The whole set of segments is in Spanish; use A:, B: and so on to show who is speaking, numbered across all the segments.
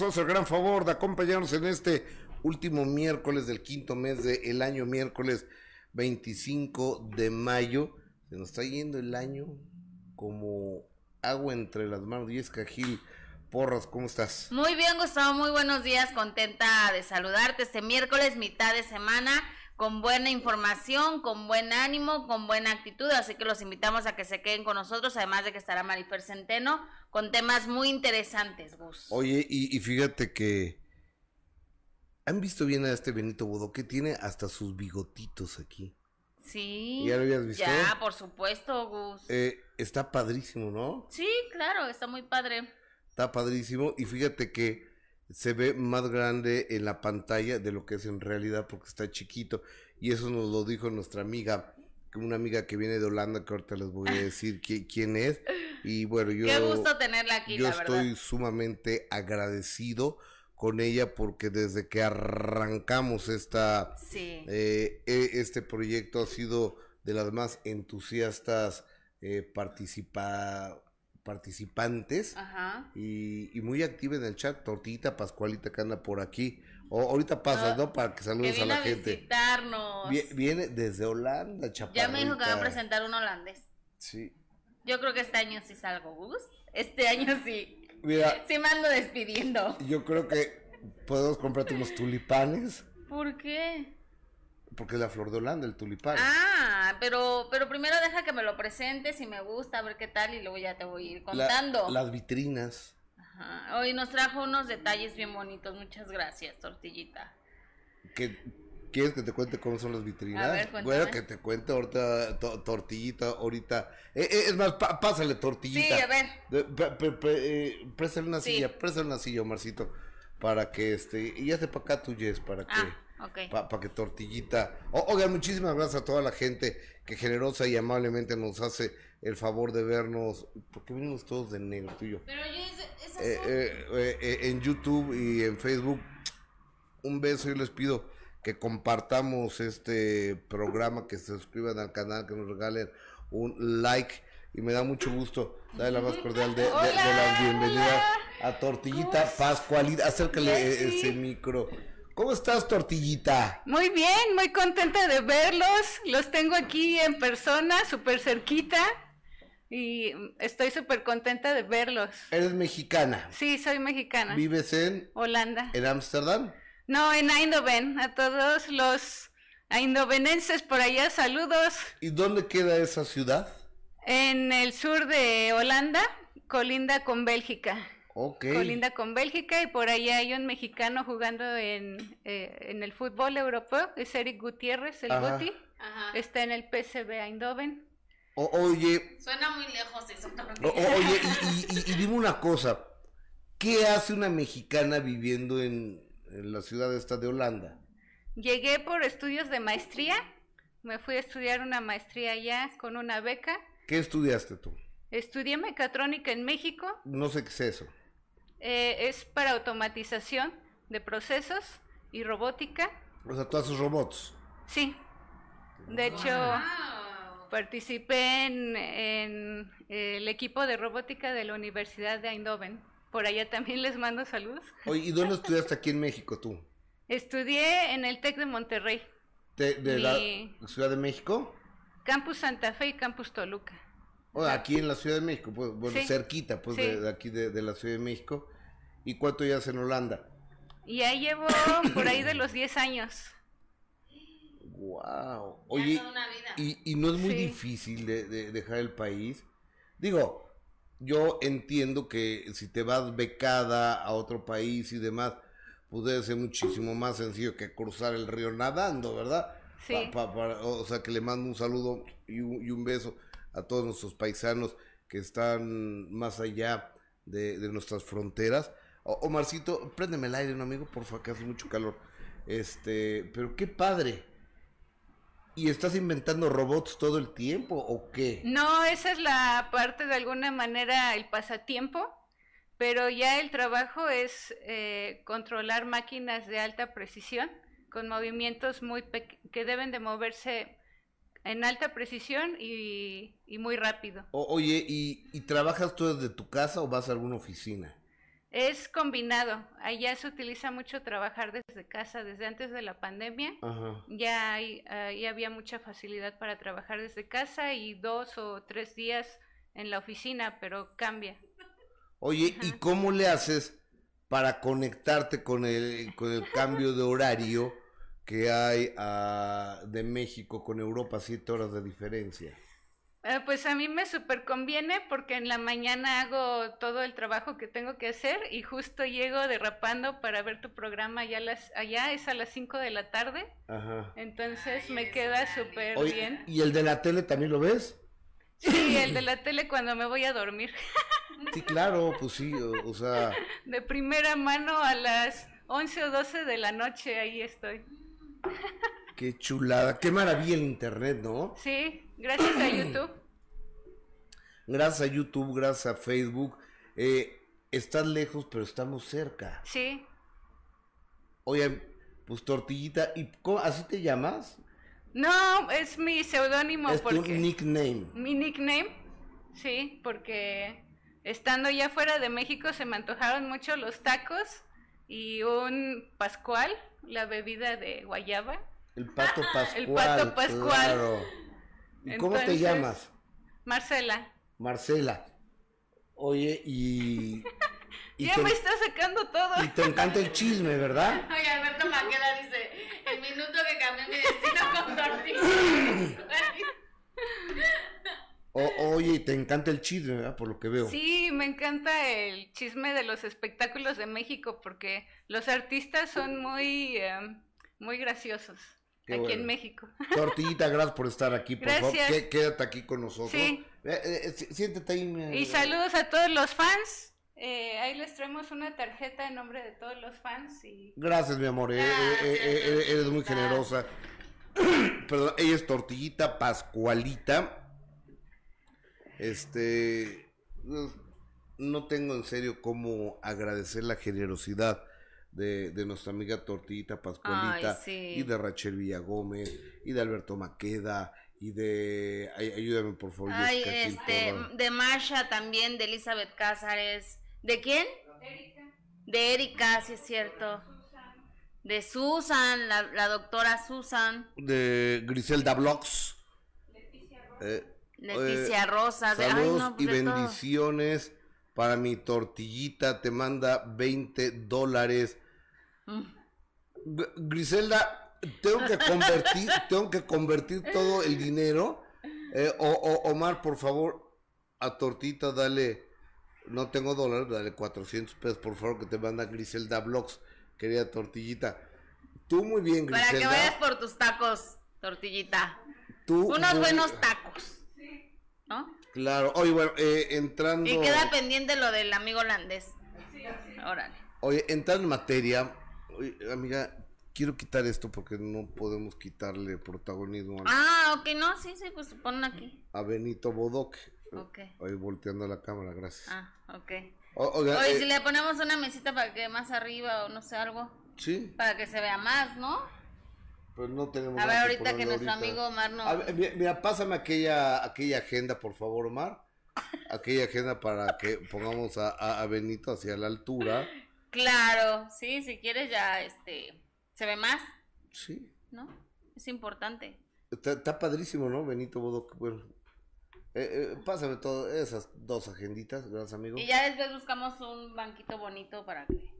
A: el gran favor de acompañarnos en este último miércoles del quinto mes del año, miércoles 25 de mayo. Se nos está yendo el año como agua entre las manos. Y es Gil Porras, ¿cómo estás?
B: Muy bien, Gustavo, muy buenos días. Contenta de saludarte este miércoles, mitad de semana con buena información, con buen ánimo, con buena actitud, así que los invitamos a que se queden con nosotros, además de que estará Marifer Centeno con temas muy interesantes, Gus.
A: Oye, y, fíjate que han visto bien a este Benito Bodo que tiene hasta sus bigotitos aquí.
B: Sí.
A: ¿Ya lo habías visto?
B: Ya, por supuesto, Gus.
A: Eh, está padrísimo, ¿no?
B: Sí, claro, está muy padre.
A: Está padrísimo y fíjate que se ve más grande en la pantalla de lo que es en realidad porque está chiquito. Y eso nos lo dijo nuestra amiga, una amiga que viene de Holanda, que ahorita les voy a decir quién es. Y bueno, yo...
B: Qué gusto tenerla aquí.
A: Yo estoy sumamente agradecido con ella porque desde que arrancamos esta, eh, e, este proyecto ha sido de las más entusiastas eh, participa, participantes Y, muy activa en el chat. Tortita Pascualita que anda por aquí. O, ahorita pasa, ¿no? Para que saludes a la gente.
B: Visitarnos.
A: Viene, desde Holanda, chaparrita.
B: Ya me dijo que va a presentar un holandés.
A: Sí.
B: Yo creo que este año sí salgo, Gus. Este año sí. Mira. Sí me ando despidiendo.
A: Yo creo que podemos comprarte unos tulipanes.
B: ¿Por qué?
A: Porque es la flor de Holanda, el tulipán.
B: Ah, pero, pero primero deja que me lo presentes si me gusta, a ver qué tal, y luego ya te voy a ir contando.
A: las vitrinas.
B: Ajá. Hoy nos trajo unos detalles bien bonitos. Muchas gracias, tortillita.
A: ¿Quieres que te cuente cómo son las vitrinas? A ver, bueno, que te cuente ahorita, tortillita, ahorita. Eh, eh, es más, pásale tortillita.
B: Sí, a ver.
A: Eh, préstale una silla, préstale una silla, Omarcito, para que este, y ya para acá tú, Jess, para que... Ah para que tortillita. oigan, muchísimas gracias a toda la gente que generosa y amablemente nos hace el favor de vernos. porque venimos todos de negro, tú y yo?
B: Pero yo,
A: eh, eh, eh, en YouTube y en Facebook. Un beso y les pido que compartamos este programa, que se suscriban al canal, que nos regalen un like. Y me da mucho gusto darle la más cordial de, de, las bienvenidas a Tortillita Pascualita. Acércale ese micro. ¿Cómo estás, tortillita?
C: Muy bien, muy contenta de verlos. Los tengo aquí en persona, súper cerquita. Y estoy súper contenta de verlos.
A: ¿Eres mexicana?
C: Sí, soy mexicana.
A: ¿Vives en?
C: Holanda.
A: ¿En Ámsterdam?
C: No, en Eindhoven. A todos los eindhovenenses por allá, saludos.
A: ¿Y dónde queda esa ciudad?
C: En el sur de Holanda, colinda con Bélgica. Colinda con Bélgica y por ahí hay un mexicano jugando en, eh, en el fútbol europeo, es Eric Gutiérrez, el Guti. Está en el PSV Eindhoven.
A: oye.
B: Suena muy lejos eso.
A: oye, y, dime una cosa. ¿Qué hace una mexicana viviendo en, en la ciudad esta de Holanda?
C: Llegué por estudios de maestría. Me fui a estudiar una maestría allá con una beca.
A: ¿Qué estudiaste tú?
C: Estudié mecatrónica en México.
A: No sé qué es eso.
C: Eh, es para automatización de procesos y robótica.
A: O sea, todos esos robots.
C: Sí. De hecho, participé en, en, el equipo de robótica de la Universidad de Eindhoven. Por allá también les mando saludos.
A: Oye, ¿y dónde estudiaste aquí en México tú?
C: Estudié en el TEC de Monterrey.
A: ¿De, la Ciudad de México?
C: Campus Santa Fe y Campus Toluca.
A: aquí en la Ciudad de México, pues, bueno, cerquita, pues, de, aquí de, la Ciudad de México. ¿Y cuánto ya en Holanda?
C: Ya llevo por ahí de los 10 años.
A: Wow. Oye, y, y, no es muy difícil de, dejar el país. Digo, yo entiendo que si te vas becada a otro país y demás, pues debe ser muchísimo más sencillo que cruzar el río nadando, ¿verdad?
C: Sí.
A: o sea, que le mando un saludo y un, y un, beso a todos nuestros paisanos que están más allá de, de nuestras fronteras Omarcito, préndeme el aire, un amigo, por favor, que hace mucho calor. Este, pero qué padre. ¿Y estás inventando robots todo el tiempo o qué?
C: No, esa es la parte de alguna manera el pasatiempo, pero ya el trabajo es eh, controlar máquinas de alta precisión con movimientos muy que deben de moverse en alta precisión y, muy rápido.
A: oye, ¿y, ¿y trabajas tú desde tu casa o vas a alguna oficina?
C: Es combinado. Allá se utiliza mucho trabajar desde casa, desde antes de la pandemia. Ya hay, había mucha facilidad para trabajar desde casa y dos o tres días en la oficina, pero cambia.
A: Oye, ¿y cómo le haces para conectarte con el, con el cambio de horario que hay ah, de México con Europa, siete horas de diferencia?
C: Eh, pues a mí me super conviene porque en la mañana hago todo el trabajo que tengo que hacer y justo llego derrapando para ver tu programa allá, las, allá es a las 5 de la tarde. Ajá. Entonces me queda súper bien.
A: ¿Y el de la tele también lo ves?
C: Sí, el de la tele cuando me voy a dormir.
A: Sí, claro, pues sí, o, o sea...
C: De primera mano a las 11 o 12 de la noche, ahí estoy.
A: Qué chulada, qué maravilla el internet, ¿no?
C: Sí, gracias a YouTube.
A: Gracias a YouTube, gracias a Facebook. Eh, estás lejos, pero estamos cerca.
C: Sí.
A: Oye, pues tortillita, ¿y así te llamas?
C: No, es mi seudónimo.
A: Es tu nickname.
C: Mi nickname, sí, porque estando ya fuera de México se me antojaron mucho los tacos y un pascual, la bebida de guayaba.
A: El pato pascual.
C: El pato pascual.
A: ¿Y cómo te llamas?
C: Marcela.
A: Marcela. Oye, y...
C: ya me está sacando todo.
A: Y te encanta el chisme, ¿verdad?
B: Oye, Alberto Maqueda dice, el minuto que cambié mi destino con tortillas.
A: oye, te encanta el chisme, ¿verdad? Por lo que veo.
C: Sí, me encanta el chisme de los espectáculos de México porque los artistas son muy, eh, muy graciosos aquí en México.
A: Tortillita, gracias por estar aquí, por favor. Quédate aquí con nosotros. Sí. Eh, eh, siéntate ahí.
C: Y saludos a todos los fans. Eh, ahí les traemos una tarjeta en nombre de todos los fans. Y...
A: Gracias, mi amor. eres muy generosa. Perdón, ella es Tortillita Pascualita. Este. No tengo en serio cómo agradecer la generosidad de, nuestra amiga Tortillita Pascualita y de Rachel Villagómez y de Alberto Maqueda y de ayúdame por favor
B: Ay, este de Masha también de Elizabeth Cázares. De quién Erika. de Erika sí es cierto. De Susan la, doctora Susan.
A: De Griselda Blogs
B: Leticia eh, Rosa
A: saludos y pues bendiciones para mi tortillita te manda 20 dólares Griselda, tengo que convertir, tengo que convertir todo el dinero. Eh, o, Omar, por favor, a Tortita dale, no tengo dólares, dale 400 pesos, por favor, que te manda Griselda Blogs, querida Tortillita. Tú muy bien,
B: Griselda. Para que vayas por tus tacos, Tortillita. Unos buenos tacos. ¿No?
A: Claro. Oye, bueno, eh, entrando...
B: Y queda pendiente lo del amigo holandés. Órale.
A: Oye, entrando en materia, amiga, quiero quitar esto porque no podemos quitarle protagonismo.
B: ah, ok, no, sí, sí, pues ponen aquí.
A: A Benito Bodoque.
B: Ok.
A: Ahí volteando la cámara, gracias.
B: Ah, ok. Oye, eh, si le ponemos una mesita para que más arriba o no sé, algo.
A: Sí.
B: Para que se vea más, ¿no?
A: Pues no tenemos
B: A ver, ahorita que, nuestro amigo Omar no...
A: mira, pásame aquella, aquella agenda, por favor, Omar. aquella agenda para que pongamos a, a Benito hacia la altura.
B: Claro, sí, si quieres ya, este, se ve más.
A: Sí.
B: ¿No? Es importante.
A: Está, padrísimo, ¿no? Benito Bodo, bueno. Eh, eh, pásame todas esas dos agenditas, gracias amigo.
B: Y ya después buscamos un banquito bonito para que...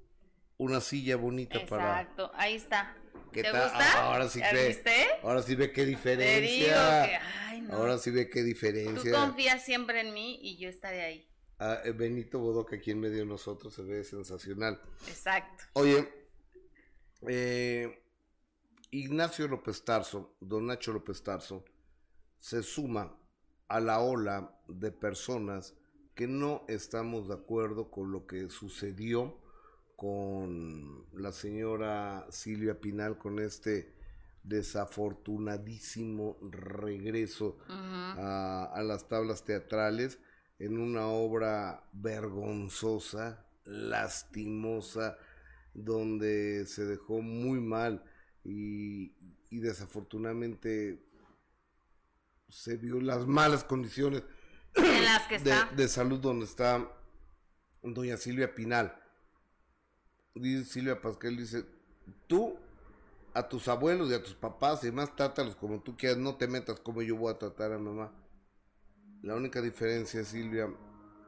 A: Una silla bonita para...
B: Exacto, ahí está. ¿Te gusta?
A: ahora sí ve. Ahora sí ve qué diferencia. Ahora sí ve qué diferencia.
B: Tú confías siempre en mí y yo estaré ahí.
A: Eh, Benito Bodoque aquí en medio de nosotros se ve sensacional.
B: Exacto.
A: Oye, eh, Ignacio López Tarso, don Nacho López Tarso, se suma a la ola de personas que no estamos de acuerdo con lo que sucedió con la señora Silvia Pinal, con este desafortunadísimo regreso a, las tablas teatrales en una obra vergonzosa, lastimosa, donde se dejó muy mal y, desafortunadamente se vio las malas condiciones
B: en las que
A: de, de, salud donde está doña Silvia Pinal. dice Silvia Pascal, dice, tú a tus abuelos y a tus papás y más trátalos como tú quieras, no te metas como yo voy a tratar a mamá. La única diferencia, Silvia,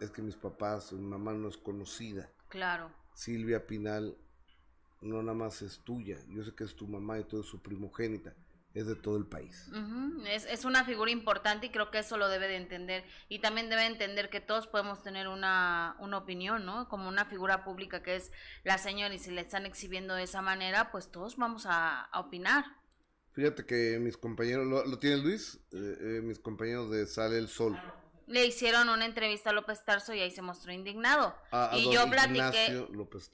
A: es que mis papás, mi mamá no es conocida.
B: Claro.
A: Silvia Pinal no nada más es tuya, yo sé que es tu mamá y todo es su primogénita, es de todo el país.
B: es, es, una figura importante y creo que eso lo debe de entender. Y también debe entender que todos podemos tener una, una opinión, ¿no? Como una figura pública que es la señora y si le están exhibiendo de esa manera, pues todos vamos a, opinar.
A: Fíjate que mis compañeros, ¿lo, tiene Luis? Eh, eh, mis compañeros de Sale el Sol
B: le hicieron una entrevista a López Tarso y ahí se mostró indignado. y yo platiqué.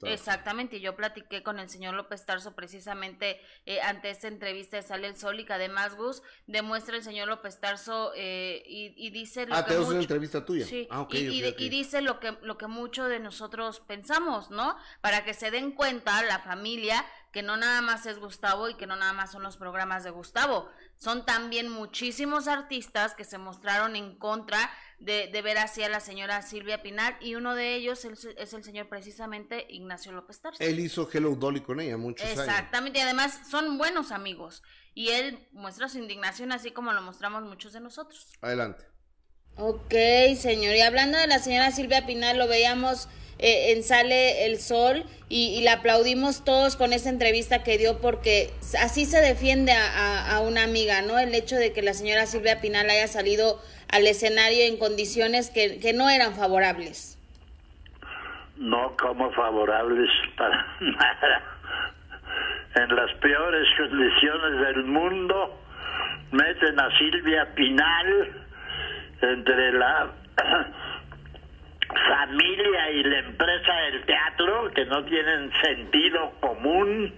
B: Exactamente, y yo platiqué con el señor López Tarso precisamente eh, ante esta entrevista de Sale el Sol y que además Gus demuestra el señor López Tarso eh, y, dice
A: lo ah, que. una entrevista tuya.
B: Sí, ah, y, y, dice lo que, lo que muchos de nosotros pensamos, ¿no? Para que se den cuenta la familia que no nada más es Gustavo y que no nada más son los programas de Gustavo, son también muchísimos artistas que se mostraron en contra de, ver así a la señora Silvia Pinal y uno de ellos es, el señor precisamente Ignacio López Tarso.
A: Él hizo Hello Dolly con ella muchos
B: años. Exactamente, y además son buenos amigos y él muestra su indignación así como lo mostramos muchos de nosotros.
A: Adelante.
B: Ok, señor, y hablando de la señora Silvia Pinal, lo veíamos eh, en Sale el Sol y, la aplaudimos todos con esa entrevista que dio porque así se defiende a, una amiga, ¿no? El hecho de que la señora Silvia Pinal haya salido al escenario en condiciones que, que no eran favorables.
D: No como favorables para nada. En las peores condiciones del mundo meten a Silvia Pinal entre la familia y la empresa del teatro que no tienen sentido común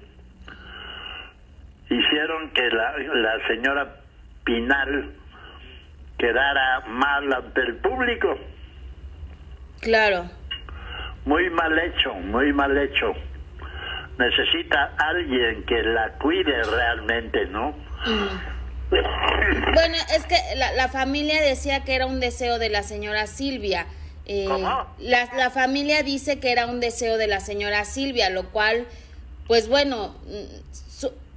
D: hicieron que la, la señora Pinal quedara mal ante el público.
B: Claro.
D: Muy mal hecho, muy mal hecho. Necesita alguien que la cuide realmente, ¿no?
B: Mm. Bueno, es que la, la familia decía que era un deseo de la señora Silvia eh, la, la, familia dice que era un deseo de la señora Silvia, lo cual, pues bueno, mm,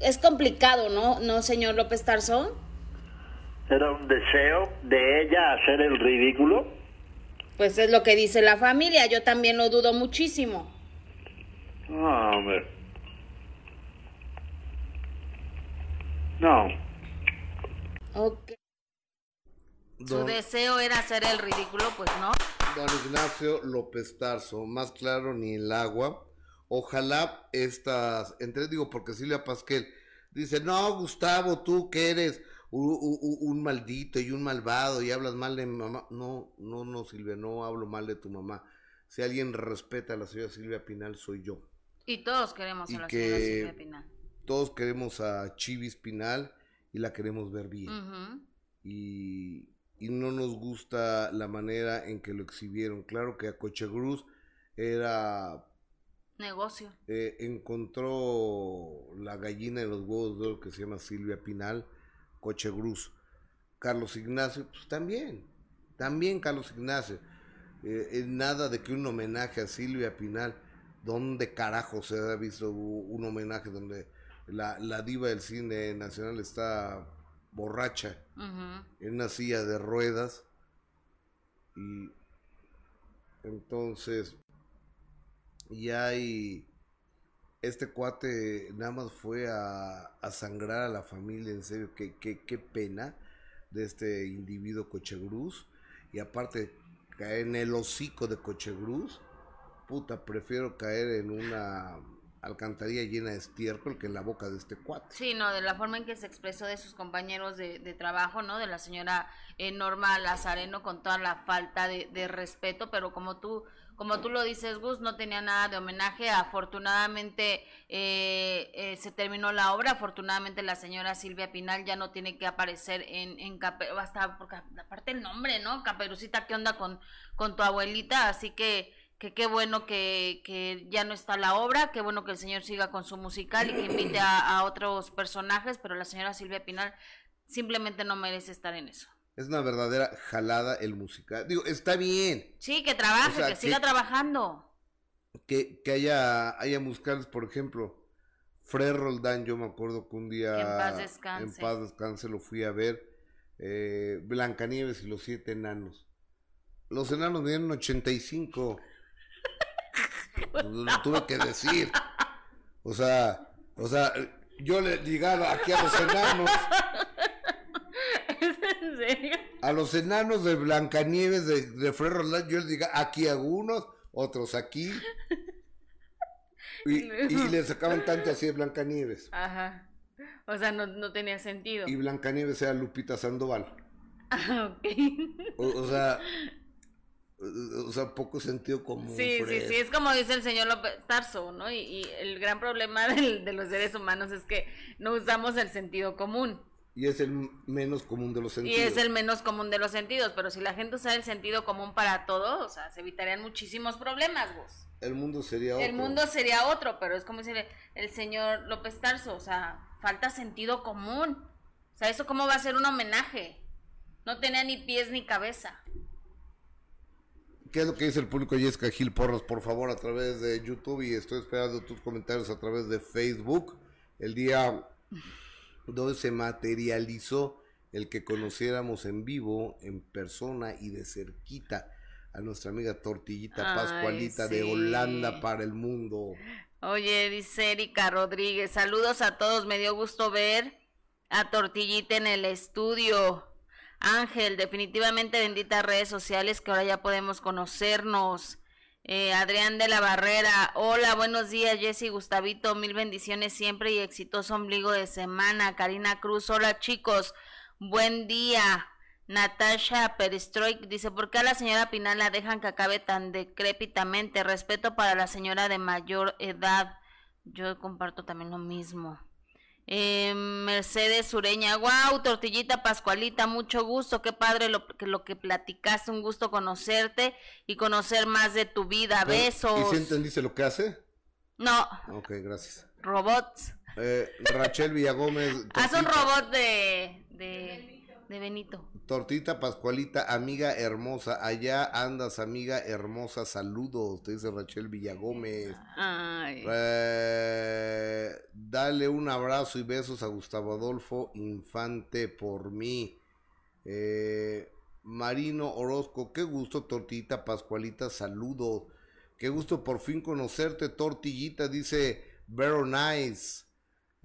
B: es complicado, ¿no, no señor López Tarzón?
D: ¿Era un deseo de ella hacer el ridículo?
B: Pues es lo que dice la familia, yo también lo dudo muchísimo.
D: No, hombre. No.
B: Ok. Su deseo era hacer el ridículo, pues no.
A: Don Ignacio López Tarso, más claro ni el agua. Ojalá estas, entre digo porque Silvia Pasquel dice, no, Gustavo, tú que eres un, maldito y un malvado y hablas mal de mi mamá. No, no, no, Silvia, no hablo mal de tu mamá. Si alguien respeta a la señora Silvia Pinal, soy yo.
B: Y todos queremos a la señora Silvia Pinal.
A: Todos queremos a Chivis Pinal y la queremos ver bien. Y y no nos gusta la manera en que lo exhibieron. Claro que a Cochegruz era...
B: Negocio.
A: Eh, encontró la gallina de los huevos de oro que se llama Silvia Pinal, Cochegruz. Carlos Ignacio, pues también, también Carlos Ignacio. Eh, nada de que un homenaje a Silvia Pinal. ¿Dónde carajo se ha visto un homenaje donde la, la diva del cine nacional está borracha en una silla de ruedas. Y entonces y hay este cuate nada más fue a, a sangrar a la familia en serio qué, qué, qué pena de este individuo Cochegruz. Y aparte caer en el hocico de Cochegruz puta prefiero caer en una alcantarilla llena de estiércol que en la boca de este cuate.
B: Sí, no, de la forma en que se expresó de sus compañeros de, trabajo, ¿no? De la señora eh, Norma Lazareno con toda la falta de, respeto, pero como tú, como tú lo dices, Gus, no tenía nada de homenaje. Afortunadamente eh, eh, se terminó la obra. Afortunadamente la señora Silvia Pinal ya no tiene que aparecer en, en hasta porque aparte el nombre, ¿no? Caperucita, ¿qué onda con, con tu abuelita? Así que que qué bueno que, que, ya no está la obra, qué bueno que el señor siga con su musical y que invite a, otros personajes, pero la señora Silvia Pinal simplemente no merece estar en eso.
A: Es una verdadera jalada el musical. Digo, está bien.
B: Sí, que trabaje, que, siga trabajando.
A: que, que haya, haya musicales, por ejemplo, Fred Roldán, yo me acuerdo que un día
B: en paz descanse,
A: en paz descanse lo fui a ver, eh, Blancanieves y los siete enanos. Los enanos medían 85. Lo tuve que decir. O sea, o sea, yo le llegaba aquí a los enanos.
B: en serio?
A: A los enanos de Blancanieves de, de Roldán, yo les digo aquí algunos, otros aquí. Y, y le sacaban tanto así de Blancanieves.
B: Ajá. O sea, no, no tenía sentido.
A: Y Blancanieves era Lupita Sandoval.
B: Ah, ok.
A: O, o sea, o sea, poco sentido común.
B: Sí, sí,
A: Fred.
B: sí, es como dice el señor López Tarso, ¿no? Y, y el gran problema del- de los seres humanos es que no usamos el sentido común.
A: Y es el menos común de los
B: Y
A: sentidos.
B: es el menos común de los sentidos, pero si la gente usara el sentido común para todo, o sea, se evitarían muchísimos problemas, vos.
A: El mundo sería otro.
B: El mundo sería otro, pero es como dice el señor López Tarso, o sea, falta sentido común. O sea, ¿eso cómo va a ser un homenaje? No tenía ni pies ni cabeza.
A: ¿Qué es lo que dice el público Jessica Gil Porros? Por favor, a través de YouTube y estoy esperando tus comentarios a través de Facebook. El día donde se materializó el que conociéramos en vivo, en persona y de cerquita a nuestra amiga Tortillita
B: Ay,
A: Pascualita de. Holanda para el mundo.
B: Oye, dice Erika Rodríguez, saludos a todos, me dio gusto ver a Tortillita en el estudio. Ángel, definitivamente benditas redes sociales que ahora ya podemos conocernos. Eh, Adrián de la Barrera, hola, buenos días, Jessy Gustavito, mil bendiciones siempre y exitoso ombligo de semana. Karina Cruz, hola chicos, buen día. Natasha Perestroik dice, ¿por qué a la señora Pinal la dejan que acabe tan decrépitamente? Respeto para la señora de mayor edad. Yo comparto también lo mismo. Eh, Mercedes Sureña, wow, tortillita Pascualita, mucho gusto, qué padre lo que, lo que platicaste, un gusto conocerte y conocer más de tu vida, besos.
A: ¿Y si entendiste lo que hace?
B: No,
A: Ok, gracias.
B: robots.
A: Eh, Rachel Villagómez.
B: Haz un
A: Tortita-
B: robot de, de, de Benito.
A: Tortita Pascualita, amiga hermosa, allá andas, amiga hermosa, saludos, te dice Rachel Villagómez.
B: Ay.
A: Eh, dale un abrazo y besos a Gustavo Adolfo Infante por mí. Eh, Marino Orozco, qué gusto, Tortita Pascualita, saludos. Qué gusto por fin conocerte, Tortillita, dice Vero Nice.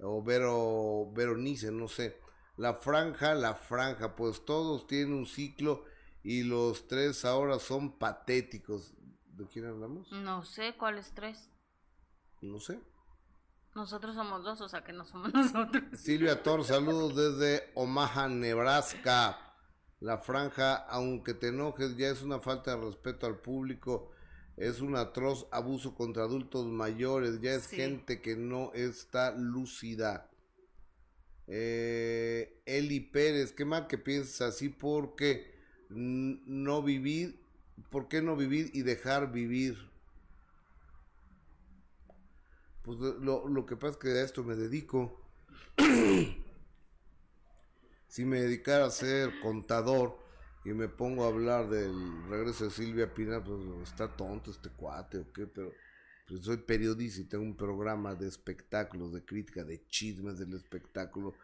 A: O Vero, Veronice, no sé. La franja, la franja, pues todos tienen un ciclo y los tres ahora son patéticos. ¿De quién hablamos?
B: No sé cuáles tres.
A: No sé.
B: Nosotros somos dos, o sea que no somos nosotros.
A: Silvia Tor, saludos desde Omaha, Nebraska. La franja, aunque te enojes, ya es una falta de respeto al público. Es un atroz abuso contra adultos mayores. Ya es
B: Sí.
A: gente que no está lúcida. Eh, Eli Pérez, qué mal que pienses así porque no vivir, ¿por qué no vivir y dejar vivir? Pues lo, lo que pasa es que a esto me dedico. si me dedicara a ser contador y me pongo a hablar del regreso de Silvia Pinal, pues está tonto este cuate o qué, pero pues soy periodista y tengo un programa de espectáculos, de crítica, de chismes del espectáculo,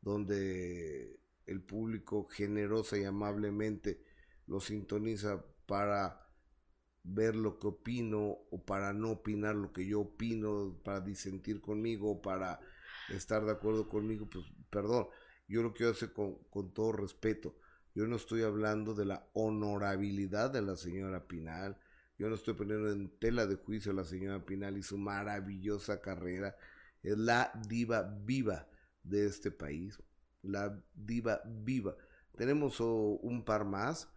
A: donde el público generosa y amablemente lo sintoniza para ver lo que opino o para no opinar lo que yo opino, para disentir conmigo, para estar de acuerdo conmigo, pues perdón, yo lo quiero hacer con, con todo respeto. Yo no estoy hablando de la honorabilidad de la señora Pinal, yo no estoy poniendo en tela de juicio a la señora Pinal y su maravillosa carrera. Es la diva viva de este país, la diva viva. Tenemos oh, un par más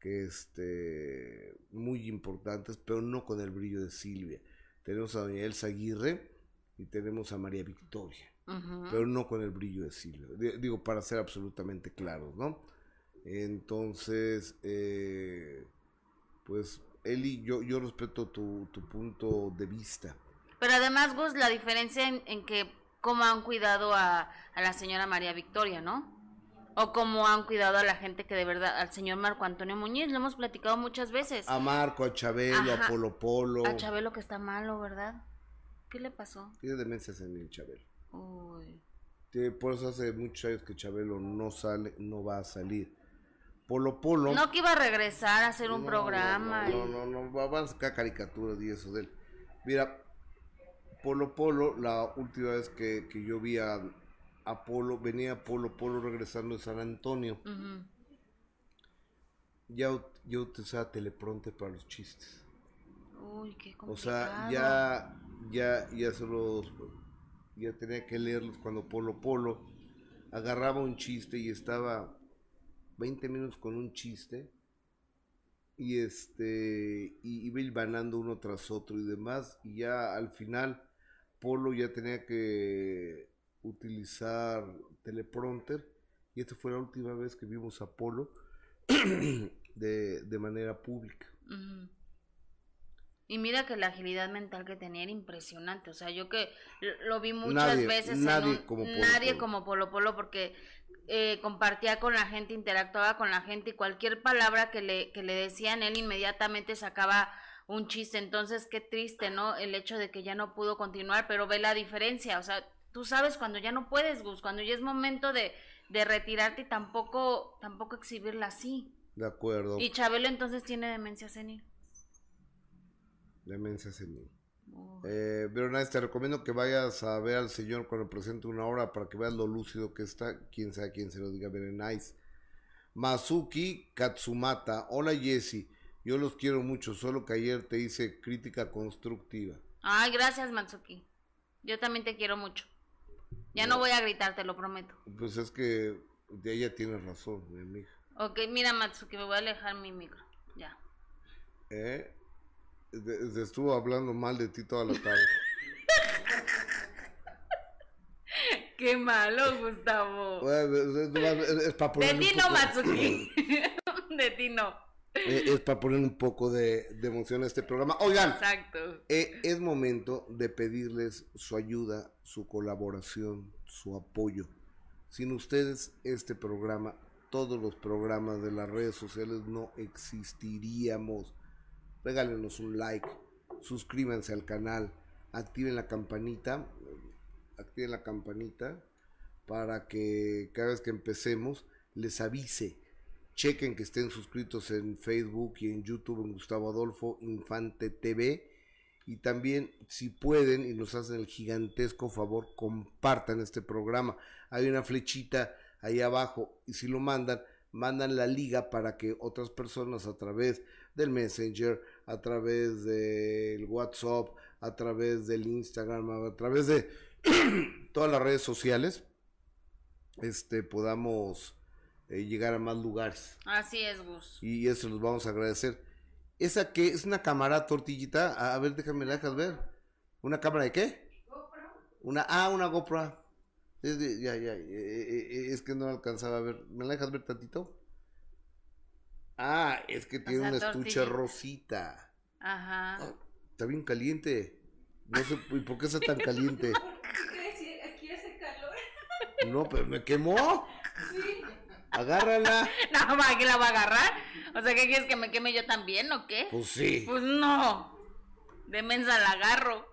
A: que este muy importantes, pero no con el brillo de Silvia. Tenemos a doña Elsa Aguirre y tenemos a María Victoria, pero no con el brillo de Silvia. Di- Digo, para ser absolutamente claros, ¿no? Entonces, eh, pues, Eli, yo, yo respeto tu, tu punto de vista.
B: Pero además, Gus, la diferencia en, en que cómo han cuidado a, a la señora María Victoria, ¿no? O cómo han cuidado a la gente que de verdad, al señor Marco Antonio Muñiz, lo hemos platicado muchas veces.
A: A Marco, a Chabelo, a Polo Polo.
B: A Chabelo que está malo, ¿verdad? ¿Qué le pasó?
A: Tiene demencia senil Chabelo. Uy. por eso hace muchos años que Chabelo no sale, no va a salir. Polo Polo.
B: No que iba a regresar a hacer un programa.
A: No, no, no, no, van a sacar caricaturas y eso de él. Mira, Polo Polo, la última vez que, que yo vi a, Polo, venía Polo Polo regresando de San Antonio. Ya, ya utilizaba teleprompter para los chistes.
B: Uy, qué complicado.
A: O sea, ya, ya, ya se los, ya tenía que leerlos cuando Polo Polo agarraba un chiste y estaba 20 minutos con un chiste y este y iba hilvanando uno tras otro y demás y ya al final Polo ya tenía que utilizar teleprompter y esta fue la última vez que vimos a Polo de, de manera pública.
B: Y mira que la agilidad mental que tenía era impresionante. O sea, yo que lo vi muchas veces.
A: Nadie, como,
B: Polo, nadie como Polo Polo porque eh, compartía con la gente, interactuaba con la gente y cualquier palabra que le, que le decían, él inmediatamente sacaba un chiste. Entonces, qué triste, ¿no? El hecho de que ya no pudo continuar, pero ve la diferencia. O sea, tú sabes cuando ya no puedes, Gus, cuando ya es momento de, de retirarte y tampoco, tampoco exhibirla así.
A: De acuerdo.
B: Y Chabelo entonces tiene demencia senil.
A: Demencia senil. Eh, te recomiendo que vayas a ver al señor cuando presente una hora para que veas lo lúcido que está. Quién sabe quién se lo diga, very nice. Masuki Katsumata. Hola Jesse. Yo los quiero mucho, solo que ayer te hice crítica constructiva.
B: Ay, gracias Matsuki. Yo también te quiero mucho. Ya no, voy a gritar, te lo prometo.
A: Pues es que de ella tienes razón, mi hija.
B: Ok, mira Matsuki, me voy a alejar mi micro. Ya.
A: ¿Eh? Estuvo hablando mal de ti toda la tarde.
B: Qué malo, Gustavo.
A: es, para
B: de ti no, Matsuki. de ti no.
A: Eh, es para poner un poco de, emoción a este programa. Oigan, eh, es momento de pedirles su ayuda, su colaboración, su apoyo. Sin ustedes, este programa, todos los programas de las redes sociales no existiríamos regálenos un like, suscríbanse al canal, activen la campanita, activen la campanita para que cada vez que empecemos les avise. Chequen que estén suscritos en Facebook y en YouTube en Gustavo Adolfo Infante TV. Y también, si pueden y nos hacen el gigantesco favor, compartan este programa. Hay una flechita ahí abajo y si lo mandan, mandan la liga para que otras personas a través del Messenger, a través del WhatsApp, a través del Instagram, a través de todas las redes sociales, este podamos eh, llegar a más lugares.
B: Así es, Gus.
A: Y eso los vamos a agradecer. ¿Esa que es una cámara tortillita? A, ver, déjame la dejas ver. ¿Una cámara de qué? GoPro. Una, ah, una GoPro. Es ya, ya, eh, eh, es que no alcanzaba a ver. ¿Me la dejas ver tantito? Ah, es que tiene una estuche rosita.
B: Ajá. Ah,
A: está bien caliente. No sé, ¿por qué está tan caliente?
C: Aquí hace calor.
A: No, pero me quemó. Sí. Agárrala.
B: No, ¿para qué la va a agarrar? O sea, ¿qué quieres que me queme yo también o qué?
A: Pues sí.
B: Pues no. De mensa la agarro.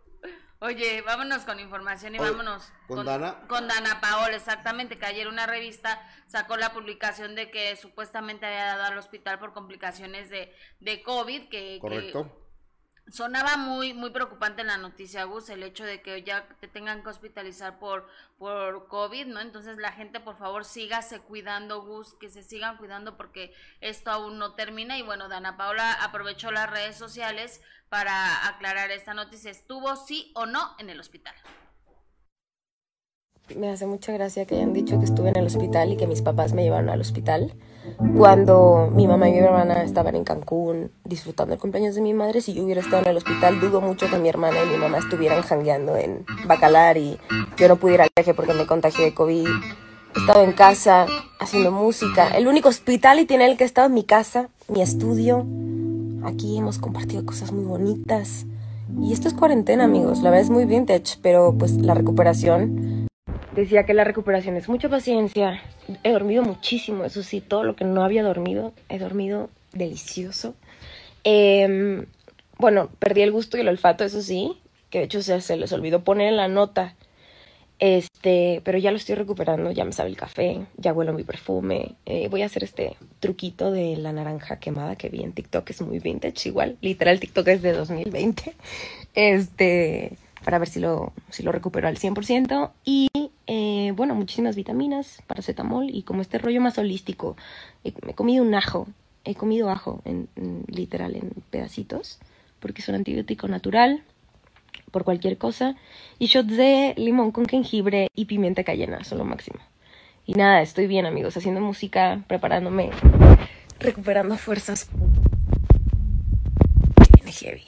B: Oye, vámonos con información y vámonos
A: ¿con, Dana.
B: Con Dana Paola, exactamente, que ayer una revista sacó la publicación de que supuestamente había dado al hospital por complicaciones de, de COVID. Que,
A: Correcto
B: sonaba muy muy preocupante en la noticia Gus el hecho de que ya te tengan que hospitalizar por por covid no entonces la gente por favor sígase cuidando Gus que se sigan cuidando porque esto aún no termina y bueno Dana Paula aprovechó las redes sociales para aclarar esta noticia estuvo sí o no en el hospital
E: me hace mucha gracia que hayan dicho que estuve en el hospital y que mis papás me llevaron al hospital. Cuando mi mamá y mi hermana estaban en Cancún disfrutando el cumpleaños de mi madre, si yo hubiera estado en el hospital, dudo mucho que mi hermana y mi mamá estuvieran jangueando en Bacalar y yo no pudiera viaje porque me contagié de COVID. He estado en casa haciendo música. El único hospital y en el que he estado en mi casa, mi estudio. Aquí hemos compartido cosas muy bonitas. Y esto es cuarentena, amigos. La verdad es muy vintage, pero pues la recuperación decía que la recuperación es mucha paciencia. He dormido muchísimo, eso sí, todo lo que no había dormido, he dormido delicioso. Em, bueno, perdí el gusto y el olfato, eso sí, que de hecho se, se les olvidó poner en la nota este, pero ya lo estoy recuperando, ya me sabe el café, ya huelo mi perfume. Eh, voy a hacer este truquito de la naranja quemada que vi en TikTok, es muy vintage igual, literal TikTok es de 2020. Este, para ver si lo, si lo recupero al 100%. Y eh, bueno, muchísimas vitaminas, paracetamol y como este rollo más holístico. me he comido un ajo, he comido ajo en literal en pedacitos, porque es un antibiótico natural por cualquier cosa. Y shots de limón con jengibre y pimienta cayena, son lo máximo. Y nada, estoy bien amigos, haciendo música, preparándome, recuperando fuerzas.
A: heavy.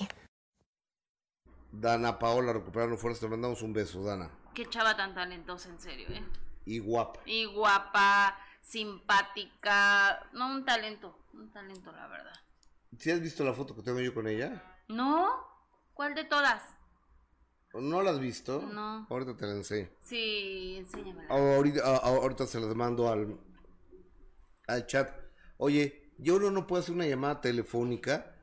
A: Dana Paola, recuperando fuerzas, te mandamos un beso, Dana.
B: Qué chava tan talentosa, en serio, ¿eh?
A: Y guapa.
B: Y guapa, simpática, no un talento, un talento, la verdad.
A: ¿Sí has visto la foto que tengo yo con ella?
B: No, ¿cuál de todas?
A: ¿No la has visto?
B: No.
A: Ahorita te la enseño.
B: Sí, enséñamela.
A: Ahorita, ahorita se las mando al, al chat. Oye, yo uno no puedo hacer una llamada telefónica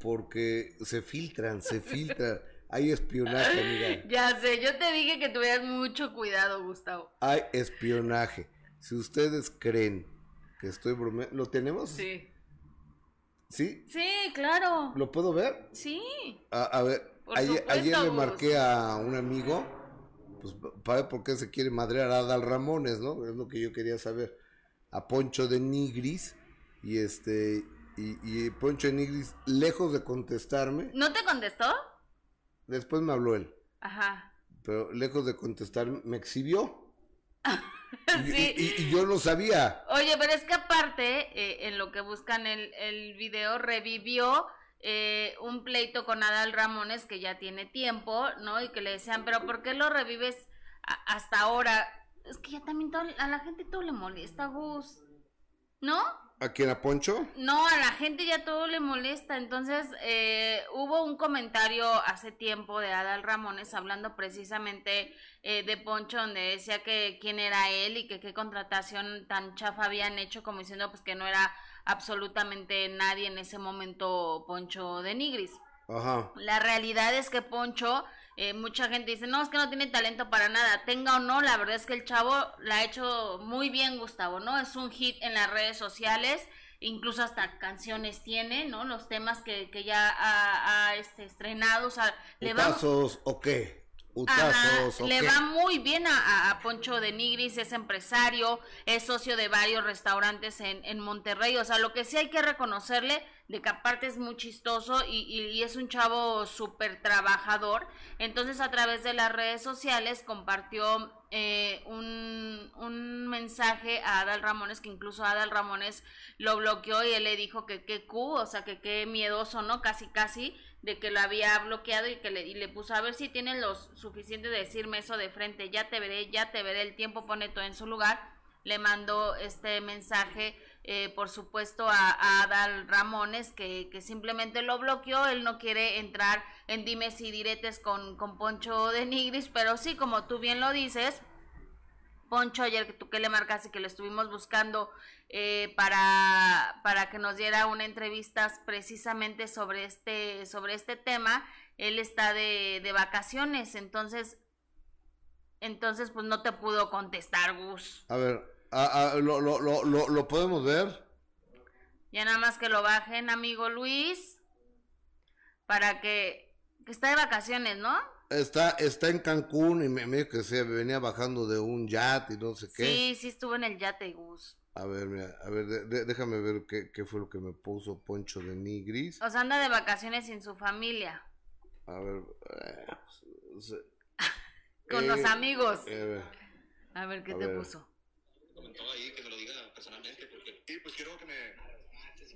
A: porque se filtran, se filtran. Hay espionaje, amiga.
B: Ya sé, yo te dije que tuvieras mucho cuidado, Gustavo.
A: Hay espionaje. Si ustedes creen que estoy bromeando, ¿lo tenemos?
B: Sí.
A: ¿Sí?
B: Sí, claro.
A: ¿Lo puedo ver?
B: Sí.
A: a ver, ayer, le marqué a un amigo, pues para ver por qué se quiere madrear a Adal Ramones, ¿no? Es lo que yo quería saber. A Poncho de Nigris, y este, y, Poncho de Nigris, lejos de contestarme.
B: ¿No te contestó?
A: Después me habló él.
B: Ajá.
A: Pero lejos de contestarme, me exhibió. sí. y, yo lo sabía.
B: Oye, pero es que aparte, eh, en lo que buscan el, el video, revivió eh, un pleito con Adal Ramones que ya tiene tiempo, ¿no? Y que le decían, pero ¿por qué lo revives hasta ahora? Es que ya también a la gente todo le molesta, Gus, ¿no?
A: ¿A quién, a Poncho?
B: No, a la gente ya todo le molesta. Entonces, eh, hubo un comentario hace tiempo de Adal Ramones hablando precisamente eh, de Poncho, donde decía que quién era él y que qué contratación tan chafa habían hecho, como diciendo pues que no era absolutamente nadie en ese momento Poncho de Nigris.
A: Ajá.
B: La realidad es que Poncho, eh, mucha gente dice, no, es que no tiene talento para nada, tenga o no, la verdad es que el chavo la ha hecho muy bien, Gustavo, ¿no? Es un hit en las redes sociales, incluso hasta canciones tiene, ¿no? Los temas que, que ya ha, este, estrenado, o sea,
A: le va... ¿o qué?
B: Le va muy bien a, Poncho de Nigris, es empresario, es socio de varios restaurantes en, en, Monterrey, o sea, lo que sí hay que reconocerle, de que aparte es muy chistoso y, y, es un chavo súper trabajador, entonces a través de las redes sociales compartió eh, un, un mensaje a Adal Ramones, que incluso Adal Ramones lo bloqueó y él le dijo que qué cu, o sea, que qué miedoso, ¿no? Casi, casi de que lo había bloqueado y que le, y le puso a ver si tienen los suficientes de decirme eso de frente, ya te veré, ya te veré, el tiempo pone todo en su lugar. Le mandó este mensaje, eh, por supuesto, a, Adal Ramones, que, que, simplemente lo bloqueó. Él no quiere entrar en dimes y diretes con, con Poncho de Nigris, pero sí, como tú bien lo dices, Poncho, ayer que tú que le marcaste que lo estuvimos buscando eh, para, para que nos diera una entrevista precisamente sobre este, sobre este tema. Él está de, de vacaciones, entonces, entonces pues no te pudo contestar, Gus.
A: A ver, lo, lo, lo, lo, podemos ver?
B: Ya nada más que lo bajen, amigo Luis, para que, que está de vacaciones, ¿no?
A: Está, está en Cancún y me, me que se venía bajando de un yate y no sé qué.
B: Sí, sí estuvo en el yate, Gus.
A: A ver, mira, a ver, déjame ver qué, qué, fue lo que me puso Poncho de Nigris.
B: O sea, anda de vacaciones sin su familia.
A: A ver, eh,
B: con los eh, amigos. Eh, a ver, ¿qué te puso?
F: Comentó ahí que me lo diga personalmente, porque sí, pues quiero que me.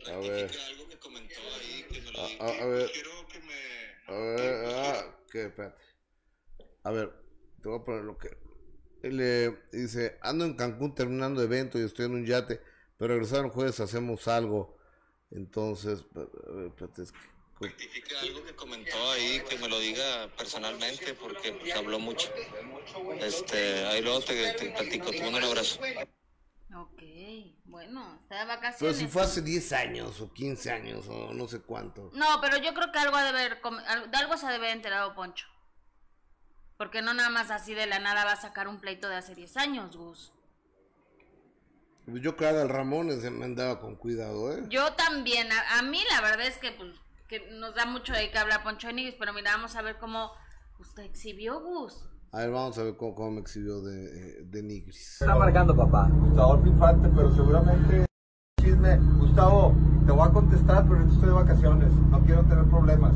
A: A ver.
F: Algo que comentó ahí, que me lo
A: diga. A, ver. Quiero que me. A ver, ah, qué, espérate. A ver, te voy a poner lo que le dice, ando en Cancún terminando evento y estoy en un yate, pero regresaron jueves hacemos algo. Entonces,
F: Rectifica algo que comentó ahí, que me lo diga personalmente, porque pues, habló mucho. Este, ahí luego te, te platico, te mando un abrazo.
B: Ok, bueno, está de vacaciones.
A: Pero si fue hace 10 años o 15 años o no sé cuánto.
B: No, pero yo creo que algo ha de ver, de algo se debe haber enterado Poncho. Porque no nada más así de la nada va a sacar un pleito de hace 10 años, Gus.
A: Pues yo cada el Ramón se me andaba con cuidado, ¿eh?
B: Yo también, a, mí la verdad es que pues que nos da mucho de que hablar Poncho Nigris, pero mira, vamos a ver cómo usted exhibió, Gus.
A: A ver, vamos a ver cómo, me exhibió de, de Nigris.
G: Está marcando, papá. Gustavo Infante, pero seguramente chisme. Gustavo, te voy a contestar, pero estoy de vacaciones. No quiero tener problemas.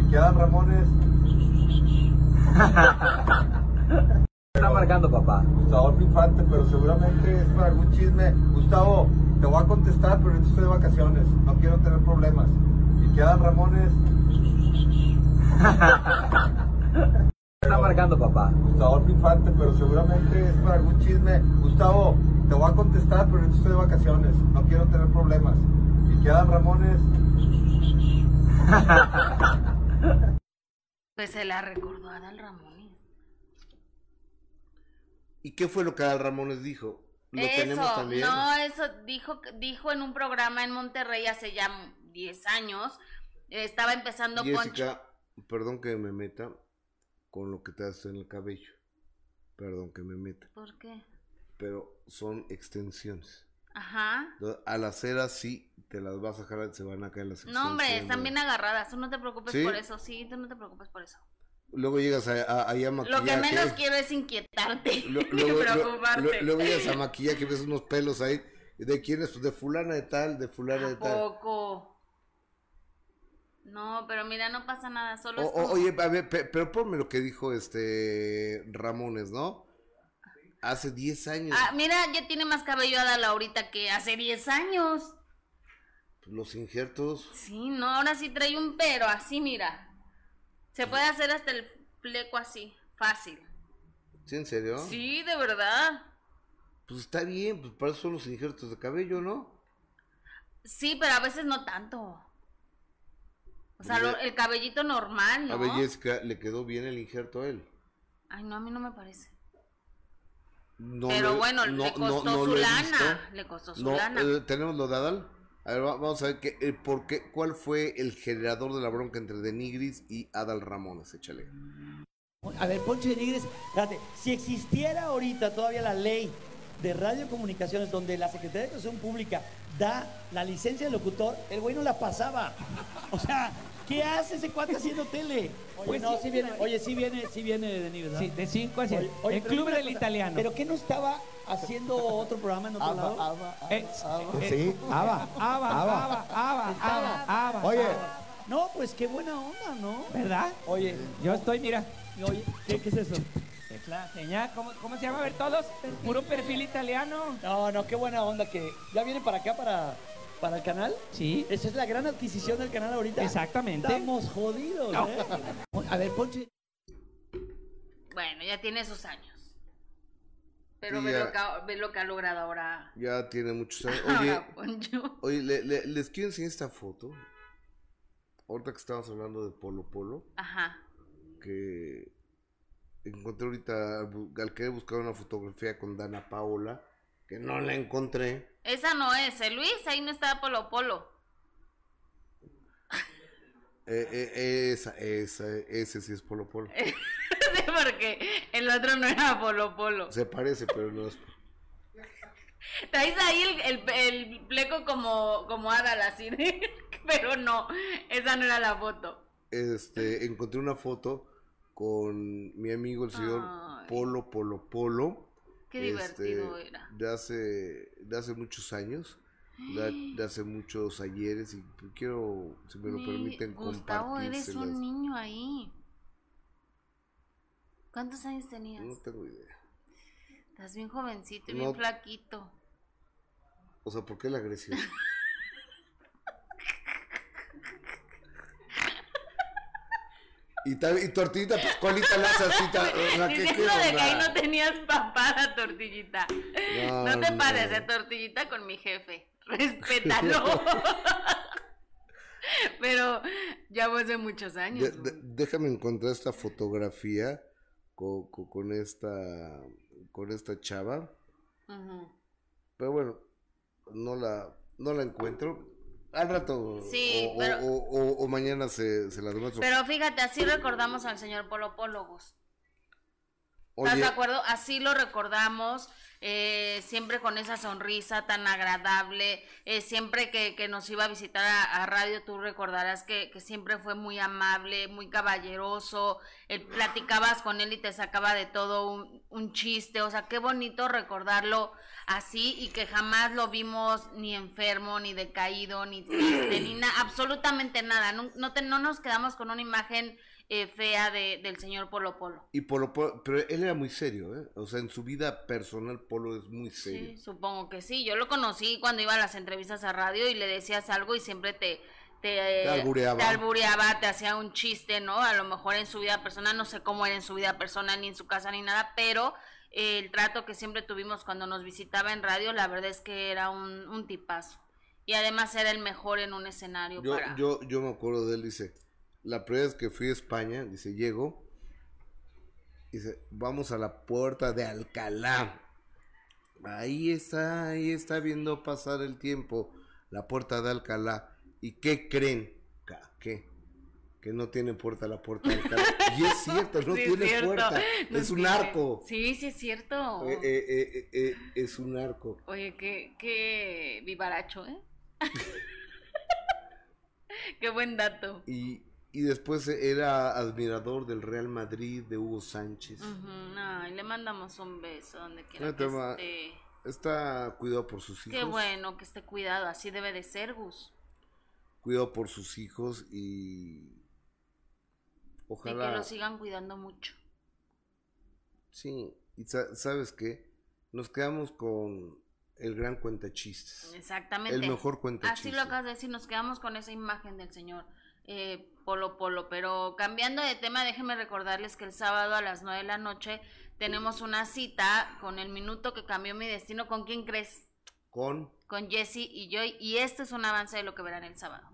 G: Y quedan Ramones. Está marcando, papá. Gustavo Infante, pero seguramente es para algún chisme. Gustavo, te voy a contestar, pero estoy de vacaciones. No quiero tener problemas. Y quedan Ramones. Está marcando, papá. Gustavo Infante, pero seguramente es para algún chisme. Gustavo, te voy a contestar, pero estoy de vacaciones. No quiero tener problemas. Y quedan Ramones.
B: Pues se la recordó a Adal Ramones.
A: ¿Y qué fue lo que Adal Ramones dijo? ¿Lo tenemos también?
B: No, eso dijo, dijo en un programa en Monterrey hace ya 10 años. estaba empezando
A: Jessica, perdón que me meta con lo que te hace en el cabello. Perdón que me meta.
B: ¿Por qué?
A: Pero son extensiones.
B: Ajá.
A: Al hacer así, te las vas a jalar, se van a caer las extensiones.
B: No, hombre, están bien agarradas. Tú no te preocupes por eso. Sí, tú no te preocupes por eso.
A: Luego llegas a, a,
B: maquillaje. Lo que menos quiero es inquietarte luego, preocuparte.
A: luego llegas a maquillaje, ves unos pelos ahí. ¿De quién es? Pues de fulana de tal, de fulana de tal.
B: poco? No, pero mira, no pasa nada, solo es
A: Oye, a ver, pero ponme lo que dijo este Ramones, ¿no? Hace 10 años.
B: Ah, mira, ya tiene más cabello la ahorita que hace 10 años.
A: Los injertos.
B: Sí, no, ahora sí trae un pero, así mira. Se puede hacer hasta el fleco así, fácil.
A: ¿Sí, en serio?
B: Sí, de verdad.
A: Pues está bien, pues para eso son los injertos de cabello, ¿no?
B: Sí, pero a veces no tanto. O sea, el cabellito normal, ¿no?
A: A ver, Jessica, ¿le quedó bien el injerto a él?
B: Ay, no, a mí no me parece. pero bueno, le costó su lana. Le costó su lana.
A: Eh, ¿Tenemos lo de Adal? A ver, vamos a ver qué, eh, por qué, cuál fue el generador de la bronca entre Denigris y Adal Ramones. Échale.
H: A ver, Poncho Denigris, espérate, si existiera ahorita todavía la ley de radiocomunicaciones donde la Secretaría de Educación Pública da la licencia de locutor, el güey no la pasaba. O sea, ¿qué hace ese cuate haciendo tele? Oye, pues no, sí viene, oye, sí viene, sí viene de nivel,
I: Sí, de 5 a 7. El club del italiano.
H: ¿Pero qué no estaba haciendo otro programa en otro lado?
I: Ava, eh, eh, sí. Ava, Ava, Ava, Ava, Ava, Ava.
H: Oye. No, pues qué buena onda, ¿no?
I: ¿Verdad?
H: Oye.
I: Yo estoy, mira.
H: Oye, ¿qué, qué es eso?
I: Es la señal, ¿cómo, ¿cómo, se llama? A ver, todos, puro perfil italiano.
H: No, no, qué buena onda que ya viene para acá, para, para el canal.
I: Sí.
H: Esa es la gran adquisición del canal ahorita.
I: Exactamente.
H: Estamos jodidos, ¿eh? A ver, Ponche.
B: Bueno, ya tiene sus años. Pero ve, lo que lo que ha, logrado ahora.
A: Ya tiene muchos años. Oye, oye le, les quiero enseñar esta foto. Ahorita que estábamos hablando de Polo Polo.
B: Ajá.
A: Que encontré ahorita, al querer buscar una fotografía con Dana Paola, que no la encontré.
B: Esa no es, ¿eh, Luis, ahí no está Polo Polo.
A: Eh, eh, esa, esa, ese sí es Polo Polo.
B: sí, porque el otro no era Polo Polo.
A: Se parece, pero no es.
B: Traes ahí el, el, pleco como, como Adal, así, pero no, esa no era la foto.
A: Este, encontré una foto con mi amigo el señor Polo Polo Polo.
B: Qué este, divertido era.
A: De hace, de hace muchos años, de, hace muchos ayeres y quiero, si me lo permiten,
B: Gustavo, eres un niño ahí. ¿Cuántos años tenías?
A: No tengo idea.
B: Estás bien jovencito y bien flaquito.
A: O sea, ¿por qué la agresión? Y, y tortillita, pues colita laza así.
B: Diciendo de que ahí no tenías papada, tortillita. No, te pares de tortillita con mi jefe. Respétalo. Pero ya fue hace muchos años.
A: déjame encontrar esta fotografía con, con, esta con esta chava. Pero bueno, no la no la encuentro. Al rato.
B: Sí,
A: o, o, mañana se, se la demuestro.
B: Pero fíjate, así recordamos al señor Polo Pólogos. ¿Estás de acuerdo? Así lo recordamos. Eh, siempre con esa sonrisa tan agradable, eh, siempre que, que, nos iba a visitar a, radio, tú recordarás que, que, siempre fue muy amable, muy caballeroso, platicabas con él y te sacaba de todo un, un, chiste, o sea, qué bonito recordarlo así y que jamás lo vimos ni enfermo, ni decaído, ni triste, ni nada, absolutamente nada, no, no, te, no nos quedamos con una imagen eh, fea de, del señor Polo Polo.
A: Y Polo Polo, pero él era muy serio, ¿eh? O sea, en su vida personal Polo es muy serio.
B: Sí, supongo que sí. Yo lo conocí cuando iba a las entrevistas a radio y le decías algo y siempre te... Te, te, albureaba. te hacía un chiste, ¿no? A lo mejor en su vida personal, no sé cómo era en su vida personal, ni en su casa, ni nada, pero el trato que siempre tuvimos cuando nos visitaba en radio, la verdad es que era un, un tipazo. Y además era el mejor en un escenario.
A: Yo, yo, yo me acuerdo de él, dice, la primera vez que fui a España, dice, llego, dice, vamos a la puerta de Alcalá. Ahí está, ahí está viendo pasar el tiempo, la puerta de Alcalá. ¿Y qué creen? ¿Qué? Que no tiene puerta la puerta de Alcalá. Y es cierto, no tiene puerta. es un arco.
B: Sí, sí es cierto.
A: Eh, eh, eh, es un arco.
B: Oye, qué, qué vivaracho, ¿eh? qué buen dato.
A: Y, y después era admirador del Real Madrid de Hugo Sánchez.
B: le mandamos un beso donde quiera que esté.
A: Está cuidado por sus hijos.
B: Qué bueno que esté cuidado, así debe de ser, Gus.
A: Cuidado por sus hijos y
B: ojalá. Y que lo sigan cuidando mucho.
A: Sí, y sabes qué, nos quedamos con el gran cuentachistes.
B: Exactamente.
A: El mejor cuentachistes.
B: Así lo acabas de decir, nos quedamos con esa imagen del señor eh, Polo Polo. Pero cambiando de tema, déjenme recordarles que el sábado a las 9 de la noche tenemos una cita con el minuto que cambió mi destino. ¿Con quién crees?
A: Con.
B: Con Jesse y Joy. Y este es un avance de lo que verán el sábado.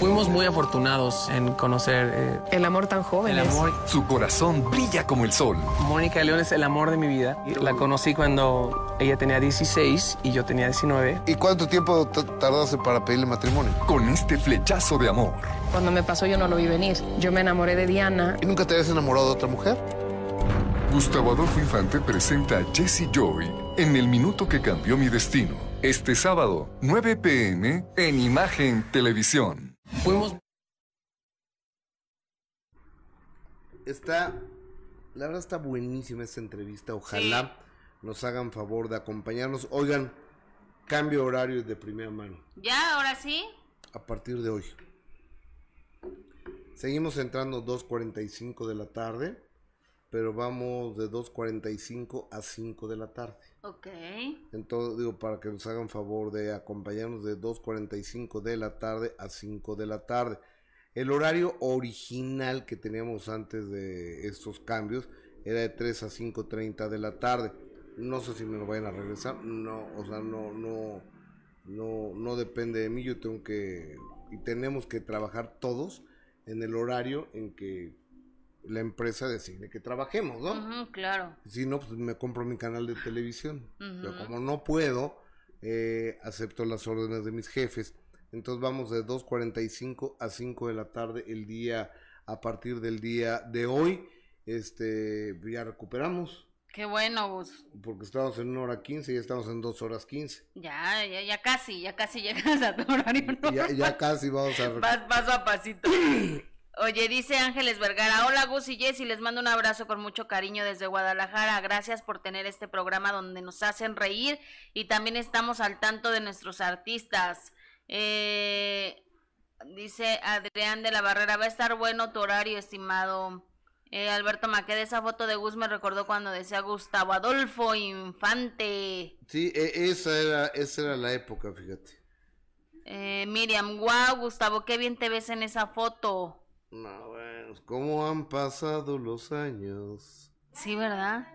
J: Fuimos muy afortunados en conocer eh,
K: el amor tan joven.
J: El amor.
L: Su corazón brilla como el sol.
J: Mónica León es el amor de mi vida. La conocí cuando ella tenía 16 y yo tenía 19.
A: ¿Y cuánto tiempo tardaste para pedirle matrimonio?
L: Con este flechazo de amor.
K: Cuando me pasó yo no lo vi venir. Yo me enamoré de Diana.
A: ¿Y nunca te habías enamorado de otra mujer?
L: Gustavo Adolfo Infante presenta a Jesse Joy en El Minuto que Cambió Mi Destino. Este sábado, 9 pm, en Imagen Televisión.
J: Fuimos.
A: Está. La verdad está buenísima esta entrevista. Ojalá nos hagan favor de acompañarnos. Oigan, cambio horario de primera mano.
B: ¿Ya? ¿Ahora sí?
A: A partir de hoy. Seguimos entrando 2.45 de la tarde, pero vamos de 2.45 a 5 de la tarde.
B: Ok.
A: Entonces, digo, para que nos hagan favor de acompañarnos de 2.45 de la tarde a 5 de la tarde. El horario original que teníamos antes de estos cambios era de 3 a 5.30 de la tarde. No sé si me lo vayan a regresar. No, o sea, no, no, no, no depende de mí. Yo tengo que, y tenemos que trabajar todos en el horario en que la empresa decide que trabajemos, ¿no?
B: claro.
A: Si no, pues me compro mi canal de televisión. Pero como no puedo, eh, acepto las órdenes de mis jefes. Entonces vamos de 2.45 a 5 de la tarde el día, a partir del día de hoy, este, ya recuperamos.
B: Qué bueno, Gus.
A: Porque estábamos en una hora 15 y ya estamos en dos horas 15.
B: Ya, ya, ya casi, ya casi llegas a tu horario.
A: Ya, ya casi vamos a...
B: Vas paso a pasito. Oye, dice Ángeles Vergara, hola Gus y Jessy, les mando un abrazo con mucho cariño desde Guadalajara. Gracias por tener este programa donde nos hacen reír y también estamos al tanto de nuestros artistas. Eh, dice Adrián de la Barrera, va a estar bueno tu horario, estimado. Eh, Alberto Maqueda, esa foto de Gus me recordó cuando decía Gustavo Adolfo Infante.
A: Sí, e, esa era, esa era la época, fíjate.
B: Eh, Miriam, wow, Gustavo, qué bien te ves en esa foto.
A: No, bueno, ¿cómo han pasado los años?
B: Sí, ¿verdad?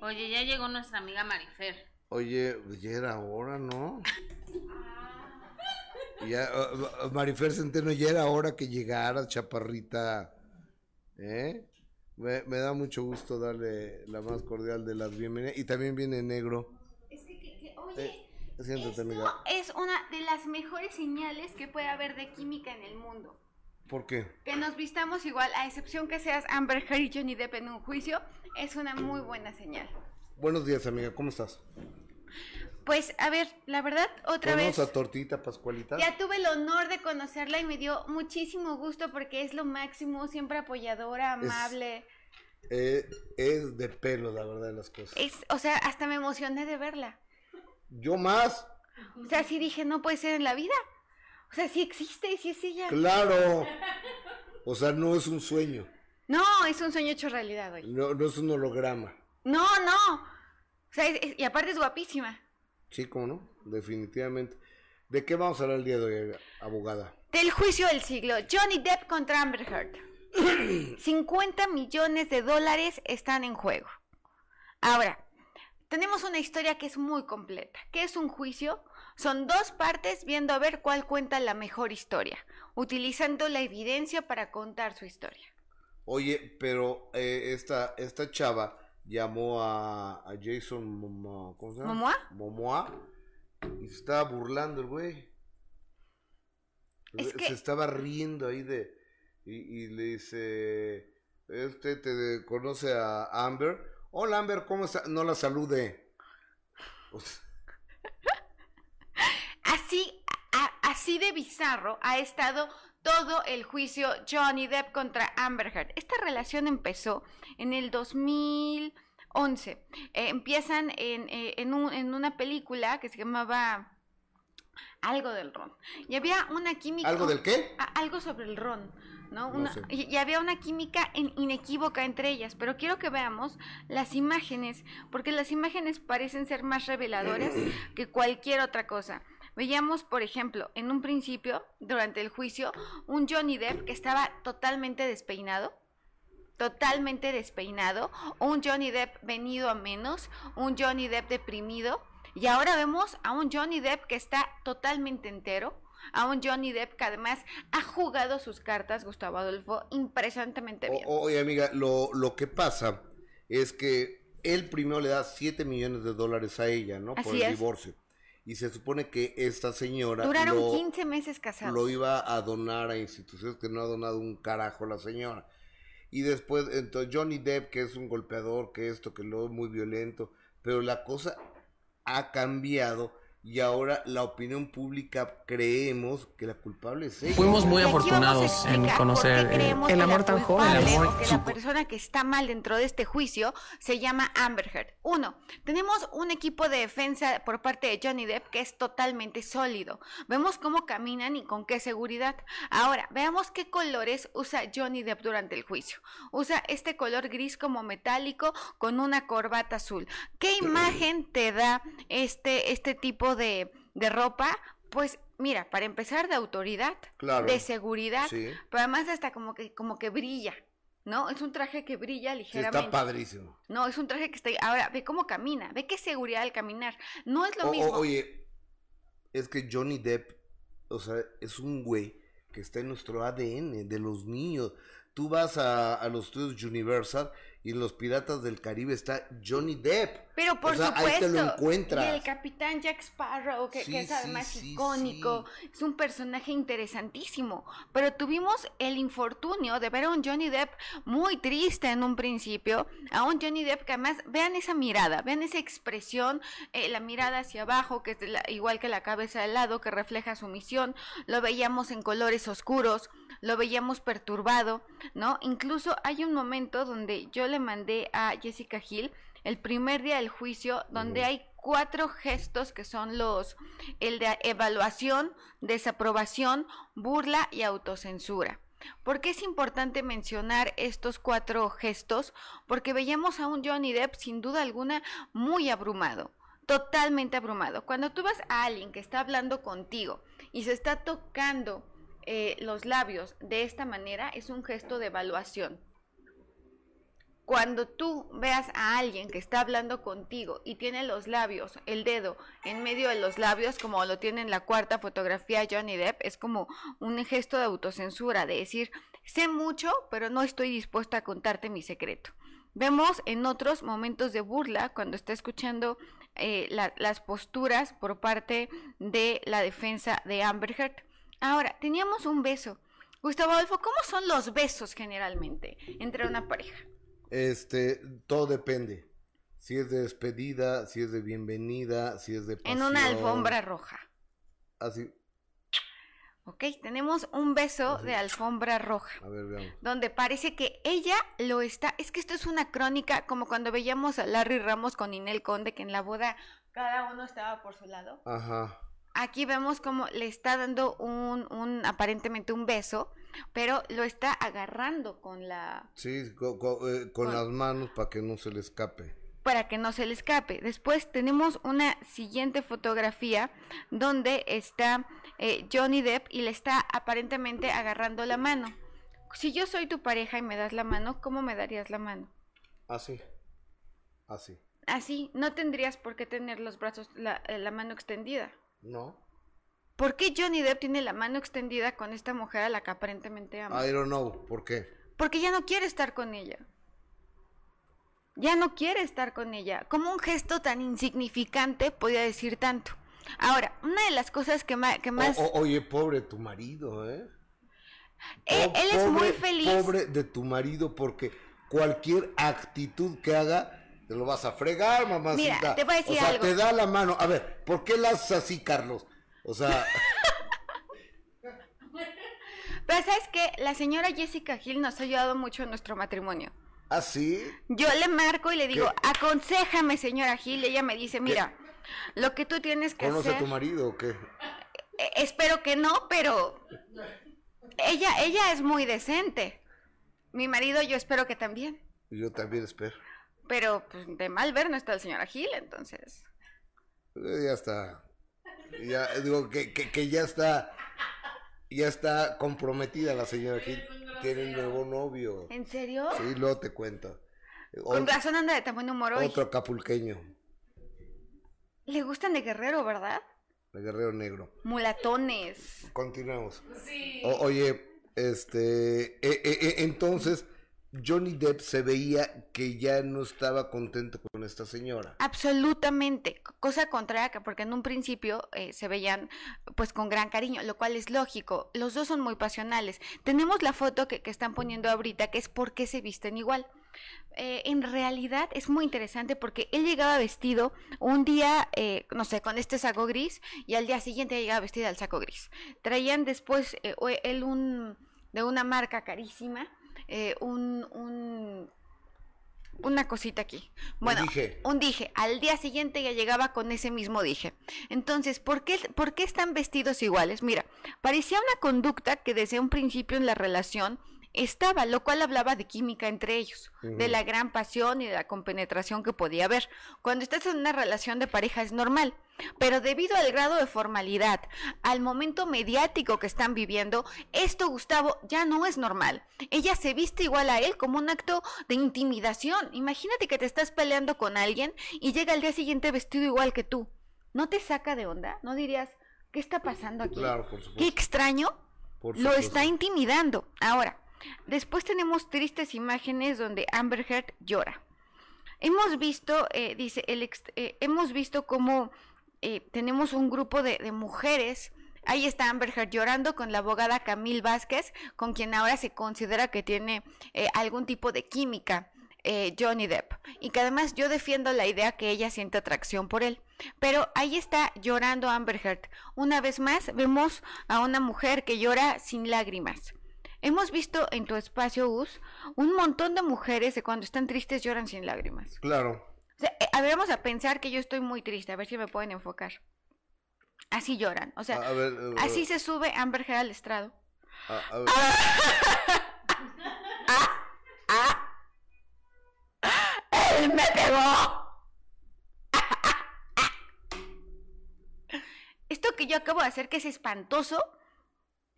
B: Oye, ya llegó nuestra amiga Marifer.
A: Oye, ya era hora, ¿no? ya, uh, Marifer Centeno, ya era hora que llegara, chaparrita. ¿Eh? Me, da mucho gusto darle la más cordial de las bienvenidas. Y también viene negro.
M: Es que, oye, eh, es una de las mejores señales que puede haber de química en el mundo.
A: ¿Por qué?
M: Que nos vistamos igual, a excepción que seas Amber Heard y Johnny Depp en un juicio, es una muy buena señal.
A: Buenos días, amiga, ¿cómo estás?
M: Pues, a ver, la verdad, otra vez.
A: a Tortita Pascualita?
M: Ya tuve el honor de conocerla y me dio muchísimo gusto porque es lo máximo, siempre apoyadora, amable.
A: Es, es de pelo, la verdad, de las cosas.
M: Es, o sea, hasta me emocioné de verla.
A: Yo más.
M: O sea, sí dije, no puede ser en la vida. O sea, sí existe, sí es ella.
A: Claro. O sea, no es un sueño.
M: No, es un sueño hecho realidad hoy.
A: No, no es un holograma.
M: No, no. O sea, y aparte es guapísima.
A: Sí, cómo no, definitivamente. ¿De qué vamos a hablar el día de hoy, abogada?
M: Del juicio del siglo. Johnny Depp contra Amber Heard. 50 millones de dólares están en juego. Ahora, tenemos una historia que es muy completa. ¿Qué es un juicio? Son dos partes viendo a ver cuál cuenta la mejor historia, utilizando la evidencia para contar su historia.
A: Oye, pero eh, esta, esta chava llamó a, Jason Momoa, ¿cómo se llama?
M: ¿Momoa?
A: Momoa y se estaba burlando el güey. Se estaba riendo ahí de... Y, le dice, este te conoce a Amber. Hola Amber, ¿cómo está? No la salude.
M: así, así de bizarro ha estado todo el juicio Johnny Depp contra Amber Heard. Esta relación empezó en el 2011. Eh, empiezan en, eh, en, en una película que se llamaba algo del ron. Y había una química.
A: ¿Algo del qué?
M: algo sobre el ron. ¿no? y, había una química inequívoca entre ellas, pero quiero que veamos las imágenes, porque las imágenes parecen ser más reveladoras que cualquier otra cosa. Veíamos, por ejemplo, en un principio, durante el juicio, un Johnny Depp que estaba totalmente despeinado, totalmente despeinado, un Johnny Depp venido a menos, un Johnny Depp deprimido, y ahora vemos a un Johnny Depp que está totalmente entero, a un Johnny Depp que además ha jugado sus cartas, Gustavo Adolfo, impresionantemente bien.
A: oye, amiga, lo, lo que pasa es que él primero le da 7 millones de dólares a ella, ¿no? Por el divorcio y se supone que esta señora
M: duraron 15 meses casados.
A: lo iba a donar a instituciones que no ha donado un carajo la señora. Y después entonces Johnny Depp que es un golpeador que esto que lo muy violento pero la cosa ha cambiado y ahora la opinión pública creemos que la culpable es ella.
J: Fuimos muy afortunados en conocer el amor tan joven. El amor,
M: que la persona que está mal dentro de este juicio se llama Amber Heard. Uno, tenemos un equipo de defensa por parte de Johnny Depp que es totalmente sólido. Vemos cómo caminan y con qué seguridad. Ahora, veamos qué colores usa Johnny Depp durante el juicio. Usa este color gris como metálico con una corbata azul. ¿Qué imagen te da este, este tipo de, ropa, pues mira, para empezar de autoridad, de seguridad, pero además hasta como que, como que brilla. ¿no? Es un traje que brilla ligeramente.
A: está padrísimo.
M: No, es un traje que está... Ahora, ve cómo camina, ve qué seguridad al caminar. No es lo mismo.
A: oye, es que Johnny Depp, o sea, es un güey que está en nuestro ADN, de los niños. Tú vas a, a los estudios Universal y en Los Piratas del Caribe está Johnny Depp.
M: Pero por supuesto. lo Y el capitán Jack Sparrow, que, es además icónico. Es un personaje interesantísimo. Pero tuvimos el infortunio de ver a un Johnny Depp muy triste en un principio. A un Johnny Depp que además, vean esa mirada, vean esa expresión, eh, la mirada hacia abajo, que es igual que la cabeza de lado, que refleja su misión. Lo veíamos en colores oscuros, lo veíamos perturbado, ¿no? Incluso hay un momento donde yo le mandé a Jessica Hill el primer día del juicio, donde hay cuatro gestos que son los, el de evaluación, desaprobación, burla y autocensura. ¿Por qué es importante mencionar estos cuatro gestos? Porque veíamos a un Johnny Depp sin duda alguna muy abrumado, totalmente abrumado. Cuando tú vas a alguien que está hablando contigo y se está tocando eh, los labios de esta manera, es un gesto de evaluación. Cuando tú veas a alguien que está hablando contigo y tiene los labios, el dedo en medio de los labios, como lo tiene en la cuarta fotografía Johnny Depp, es como un gesto de autocensura, de decir, Sé mucho, pero no estoy dispuesta a contarte mi secreto. Vemos en otros momentos de burla, cuando está escuchando eh, las posturas por parte de la defensa de Amber Heard. Ahora, teníamos un beso. Gustavo Adolfo, ¿cómo son los besos generalmente entre una pareja?
A: Este, todo depende. Si es de despedida, si es de bienvenida, si es de
M: En una alfombra roja.
A: Así.
M: Ok, tenemos un beso de alfombra roja.
A: A ver, veamos.
M: Donde parece que ella lo está. Es que esto es una crónica, como cuando veíamos a Larry Ramos con Inel Conde, que en la boda cada uno estaba por su lado.
A: Ajá.
M: Aquí vemos como le está dando un, un aparentemente un beso, pero lo está agarrando con la...
A: Sí, con, eh, las manos para que no se le escape.
M: Para que no se le escape. Después tenemos una siguiente fotografía donde está eh, Johnny Depp y le está aparentemente agarrando la mano. Si yo soy tu pareja y me das la mano, ¿cómo me darías la mano?
A: Así. Así.
M: Así. No tendrías por qué tener los brazos, la, eh, la mano extendida.
A: No.
M: ¿Por qué Johnny Depp tiene la mano extendida con esta mujer a la que aparentemente ama?
A: I don't know. ¿Por qué?
M: Porque ya no quiere estar con ella. Ya no quiere estar con ella. ¿Cómo un gesto tan insignificante podía decir tanto? Ahora, una de las cosas que más... Que más...
A: oye, pobre tu marido, ¿eh?
M: Él, es muy feliz.
A: Pobre de tu marido porque cualquier actitud que haga te lo vas a fregar, mamacita.
M: Mira, te voy a decir
A: o sea, te da la mano. A ver, ¿por qué la haces así, Carlos? O sea...
M: Pero sabes que la señora Jessica Hill nos ha ayudado mucho en nuestro matrimonio.
A: ¿Ah, sí?
M: Yo le marco y le digo, aconsejame, señora Hill. ella me dice, mira, lo que tú tienes que
A: ¿Conoce
M: hacer...
A: a tu marido o qué?
M: Eh, espero que no, pero ella, ella es muy decente. Mi marido yo espero que también.
A: Yo también espero.
M: Pero pues de mal ver no está el señor Gil, entonces.
A: Eh, ya está. Ya digo que, que, ya está ya está comprometida la señora Gil. Tiene un nuevo novio.
M: ¿En serio?
A: Sí, luego te cuento.
M: Con razón anda de tan buen humor hoy.
A: Otro acapulqueño.
M: Le gustan de guerrero, ¿verdad?
A: De guerrero negro.
M: Mulatones.
A: Continuamos. Sí. oye, este, eh, eh, entonces, Johnny Depp se veía que ya no estaba contento con esta señora.
M: Absolutamente, cosa contraria, porque en un principio eh, se veían pues con gran cariño, lo cual es lógico. Los dos son muy pasionales. Tenemos la foto que, están poniendo ahorita, que es por qué se visten igual. Eh, en realidad es muy interesante porque él llegaba vestido un día, eh, no sé, con este saco gris y al día siguiente llegaba vestido al saco gris. Traían después él un de una marca carísima eh, un, un, una cosita aquí. Bueno, un dije. un dije. Al día siguiente ya llegaba con ese mismo dije. Entonces, ¿por qué, ¿por qué están vestidos iguales? Mira, parecía una conducta que desde un principio en la relación estaba, lo cual hablaba de química entre ellos, de la gran pasión y de la compenetración que podía haber. Cuando estás en una relación de pareja es normal, pero debido al grado de formalidad, al momento mediático que están viviendo, esto, Gustavo, ya no es normal. Ella se viste igual a él como un acto de intimidación. Imagínate que te estás peleando con alguien y llega al día siguiente vestido igual que tú. ¿No te saca de onda? ¿No dirías, qué está pasando aquí?
A: Claro, por supuesto.
M: Qué extraño. Lo está intimidando. Ahora, Después tenemos tristes imágenes donde Amber Heard llora. Hemos visto, eh, dice, el eh, hemos visto cómo eh, tenemos un grupo de, mujeres. Ahí está Amber Heard llorando con la abogada Camille Vázquez, con quien ahora se considera que tiene algún tipo de química. Johnny Depp. Y que además yo defiendo la idea que ella siente atracción por él. Pero ahí está llorando Amber Heard. Una vez más vemos a una mujer que llora sin lágrimas. Hemos visto en tu espacio, Us, un montón de mujeres de cuando están tristes lloran sin lágrimas.
A: Claro.
M: O sea, eh, a ver, vamos a pensar que yo estoy muy triste, a ver si me pueden enfocar. Así lloran, o sea, eh, así se sube Amber Heard al estrado. A, ver. Ah, ¡Él me pegó! Esto que yo acabo de hacer, que es espantoso,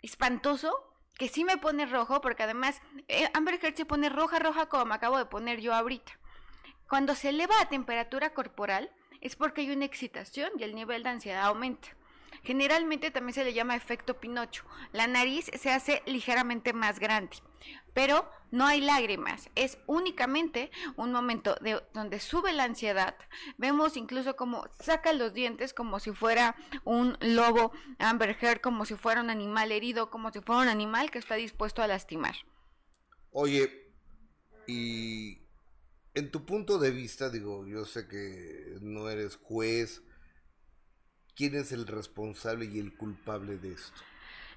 M: espantoso, que sí me pone rojo, porque además eh, Amber Heard se pone roja, roja como me acabo de poner yo ahorita. Cuando se eleva la temperatura corporal es porque hay una excitación y el nivel de ansiedad aumenta. Generalmente también se le llama efecto Pinocho. La nariz se hace ligeramente más grande, pero no hay lágrimas, es únicamente un momento de, donde sube la ansiedad. Vemos incluso como saca los dientes como si fuera un lobo Amber Heard, como si fuera un animal herido, como si fuera un animal que está dispuesto a lastimar.
A: Oye, y en tu punto de vista, digo, yo sé que no eres juez, ¿quién es el responsable y el culpable de esto?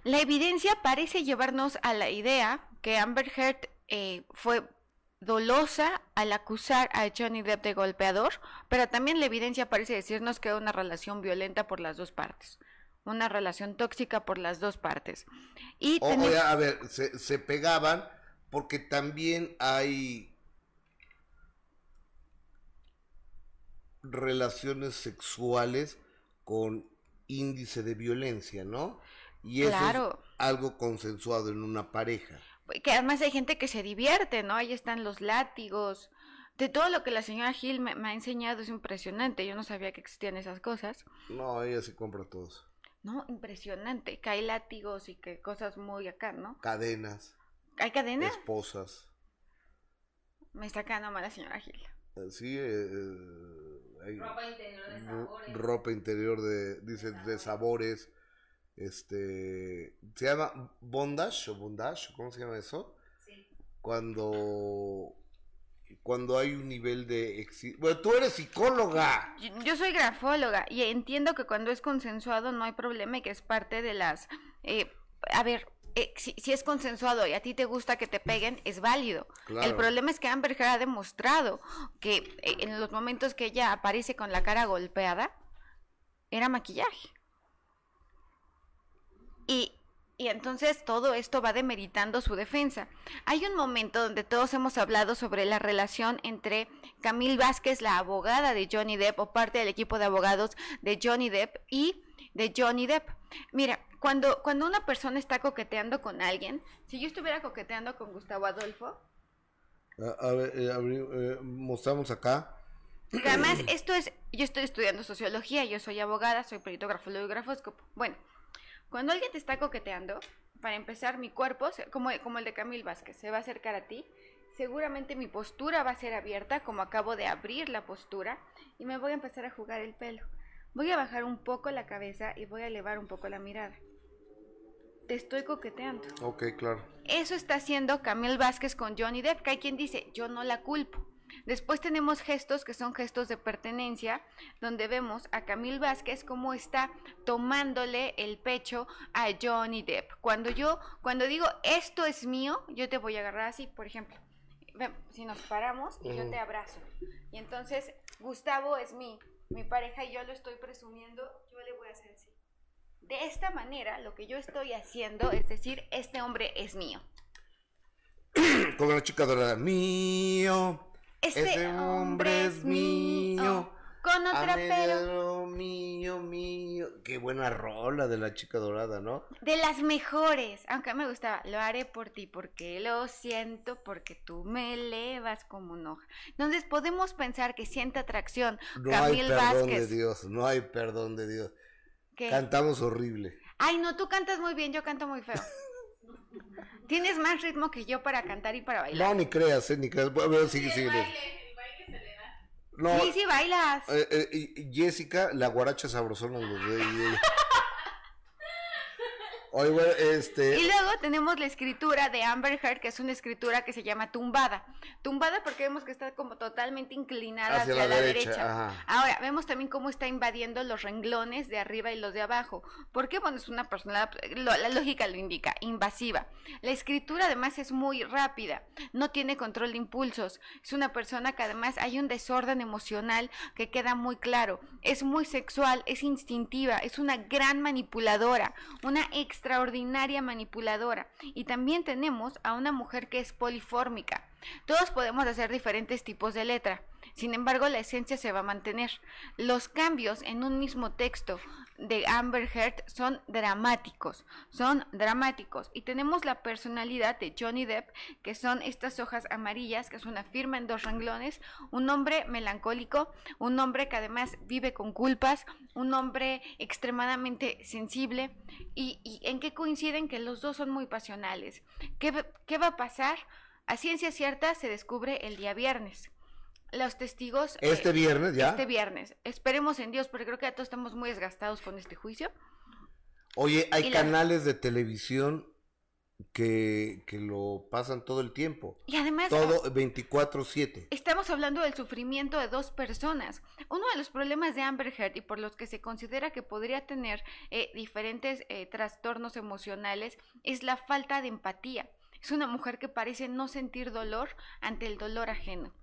M: La evidencia parece llevarnos a la idea que Amber Heard eh, fue dolosa al acusar a Johnny Depp de golpeador, pero también la evidencia parece decirnos que era una relación violenta por las dos partes, una relación tóxica por las dos partes.
A: Y a ver, se, se pegaban porque también hay relaciones sexuales con índice de violencia, ¿no? Y eso es algo consensuado en una pareja.
M: Que además hay gente que se divierte, ¿no? Ahí están los látigos. De todo lo que la señora Gil me, ha enseñado es impresionante. Yo no sabía que existían esas cosas.
A: No, ella sí compra todos.
M: No, impresionante. Que hay látigos y que cosas muy acá, ¿no?
A: Cadenas.
M: ¿Hay cadenas?
A: Esposas.
M: Me está quedando mal la señora Gil.
A: Eh, sí, eh, ropa interior de sabores. Ropa interior de, dice, de sabores. Este, se llama bondage o bondage, ¿cómo se llama eso? Sí. Cuando cuando hay un nivel de bueno tú eres psicóloga
M: yo, soy grafóloga y entiendo que cuando es consensuado no hay problema y que es parte de las eh, a ver eh, si, es consensuado y a ti te gusta que te peguen, es válido. El problema es que Amber Heard ha demostrado que eh, en los momentos que ella aparece con la cara golpeada, era maquillaje. Y, y entonces todo esto va demeritando su defensa. Hay un momento donde todos hemos hablado sobre la relación entre Camille Vázquez, la abogada de Johnny Depp, o parte del equipo de abogados de Johnny Depp, y de Johnny Depp. Mira, cuando, cuando una persona está coqueteando con alguien, si yo estuviera coqueteando con Gustavo Adolfo.
A: A, ver, eh, eh, mostramos acá.
M: Además, esto es, yo estoy estudiando sociología, yo soy abogada, soy peritógrafo, y grafóscopo. Bueno, cuando alguien te está coqueteando, para empezar, mi cuerpo, como, como el de Camil Vázquez, se va a acercar a ti. Seguramente mi postura va a ser abierta, como acabo de abrir la postura, y me voy a empezar a jugar el pelo. Voy a bajar un poco la cabeza y voy a elevar un poco la mirada. Te estoy coqueteando.
A: Ok, claro.
M: Eso está haciendo Camille Vázquez con Johnny Depp, que hay quien dice, yo no la culpo. Después tenemos gestos que son gestos de pertenencia, donde vemos a Camille Vázquez cómo está tomándole el pecho a Johnny Depp. Cuando yo, cuando digo esto es mío, yo te voy a agarrar así, por ejemplo. Si nos paramos y yo te abrazo. Y entonces Gustavo es mi mi pareja y yo lo estoy presumiendo, yo le voy a hacer así. De esta manera, lo que yo estoy haciendo es decir, este hombre es mío.
A: Con la chica dorada, mío. Este, hombre, es mío.
M: Con otra pero.
A: Mío, mío. Qué buena rola de la chica dorada, ¿no?
M: De las mejores. Aunque me gustaba. Lo haré por ti porque lo siento, porque tú me elevas como un hoja. Entonces podemos pensar que siente atracción.
A: No hay perdón de Dios. No hay perdón de Dios. Cantamos horrible.
M: Ay, no, tú cantas muy bien, yo canto muy feo. Tienes más ritmo que yo para cantar y para bailar.
A: No, ni creas, eh, ni creas. A ver, sigue, sigue
M: sí, sí, bailas.
A: Eh, eh, Jessica, la guaracha sabrosona. Los de, este...
M: Y luego tenemos la escritura de Amber Heard, que es una escritura que se llama tumbada. Tumbada porque vemos que está como totalmente inclinada hacia, la, derecha. Ahora, vemos también cómo está invadiendo los renglones de arriba y los de abajo. ¿Por qué? Bueno, es una persona, la lógica lo indica, invasiva. La escritura además es muy rápida, no tiene control de impulsos. Es una persona que además hay un desorden emocional que queda muy claro. Es muy sexual, es instintiva, es una gran manipuladora, una ex extraordinaria manipuladora. Y también tenemos a una mujer que es polifórmica. Todos podemos hacer diferentes tipos de letra. Sin embargo, la esencia se va a mantener. Los cambios en un mismo texto de Amber Heard son dramáticos, son dramáticos. Y tenemos la personalidad de Johnny Depp, que son estas hojas amarillas, que es una firma en dos renglones, un hombre melancólico, un hombre que además vive con culpas, un hombre extremadamente sensible. ¿Y, en qué coinciden? Que los dos son muy pasionales. ¿Qué, qué va a pasar? A ciencia cierta se descubre el día viernes los testigos.
A: Este eh, viernes, ya.
M: Este viernes. Esperemos en Dios, porque creo que ya todos estamos muy desgastados con este juicio.
A: Oye, hay canales de televisión que, que, lo pasan todo el tiempo.
M: Y además...
A: Todo 24/7.
M: Estamos hablando del sufrimiento de dos personas. Uno de los problemas de Amber Heard y por los que se considera que podría tener eh, diferentes eh, trastornos emocionales es la falta de empatía. Es una mujer que parece no sentir dolor ante el dolor ajeno.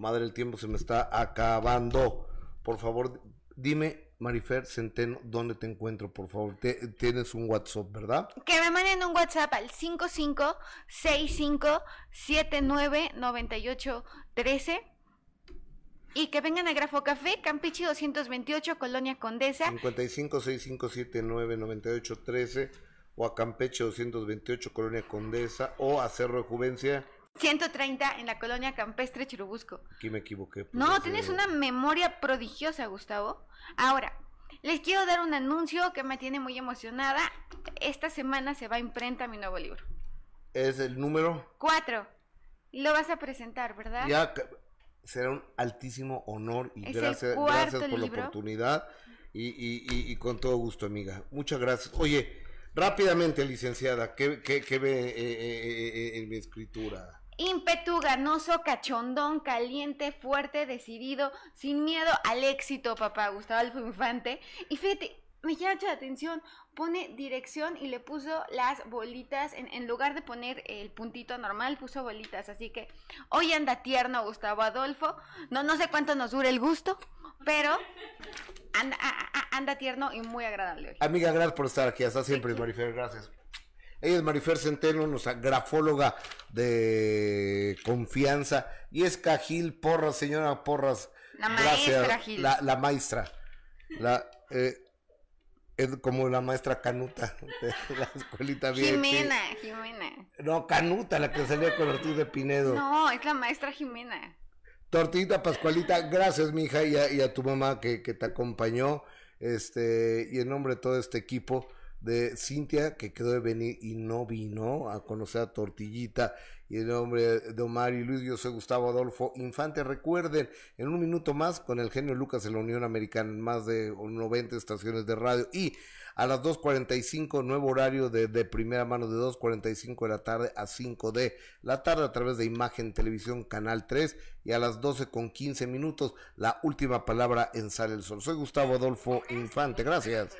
A: Madre, el tiempo se me está acabando. Por favor, dime, Marifer Centeno, ¿dónde te encuentro, por favor? tienes un WhatsApp, ¿verdad?
M: Que me manden un WhatsApp al 5565799813 y que vengan a Grafo Café, Campeche 228, Colonia Condesa.
A: 5565799813 o a Campeche 228, Colonia Condesa o a Cerro de Juvencia
M: 130 en la colonia campestre Chirubusco.
A: Aquí me equivoqué.
M: Pues, no, tienes una memoria prodigiosa, Gustavo. Ahora, les quiero dar un anuncio que me tiene muy emocionada. Esta semana se va a imprenta mi nuevo libro.
A: ¿Es el número?
M: Cuatro. Lo vas a presentar, ¿verdad?
A: Ya será un altísimo honor y gracias, gracias por la oportunidad y, y, y, con todo gusto, amiga. Muchas gracias. Oye, rápidamente, licenciada, ¿qué, qué, ve eh, eh, eh, en mi escritura?
M: Ímpetu ganoso, cachondón, caliente, fuerte, decidido, sin miedo al éxito, papá Gustavo Alfo Infante. Y fíjate, me llama mucho la atención, pone dirección y le puso las bolitas, en, lugar de poner el puntito normal, puso bolitas, así que hoy anda tierno Gustavo Adolfo, no, no sé cuánto nos dure el gusto, pero anda, anda tierno y muy agradable hoy.
A: Amiga, gracias por estar aquí, hasta siempre, Marifer, gracias. Ella es Marifer Centeno, nuestra grafóloga de confianza. Y es Cajil Porras, señora Porras.
M: La maestra Gil.
A: La, maestra. La, eh, es como la maestra Canuta de la escuelita
M: bien. Jimena, Jimena.
A: No, Canuta, la que salía con Ortiz de Pinedo.
M: No, es la maestra Jimena.
A: Tortita Pascualita, gracias, mija, y y a tu mamá que, que te acompañó. Este, y en nombre de todo este equipo de Cintia, que quedó de venir y no vino a conocer a Tortillita, y el nombre de Omar y Luis, yo soy Gustavo Adolfo Infante. Recuerden, en un minuto más, con el genio Lucas en la Unión Americana, en más de 90 estaciones de radio, y a las 2.45, nuevo horario de, de primera mano de 2.45 de la tarde a 5 de la tarde a través de Imagen Televisión Canal 3 y a las 12 con 15 minutos la última palabra en Sale el Sol. Soy Gustavo Adolfo Infante, gracias.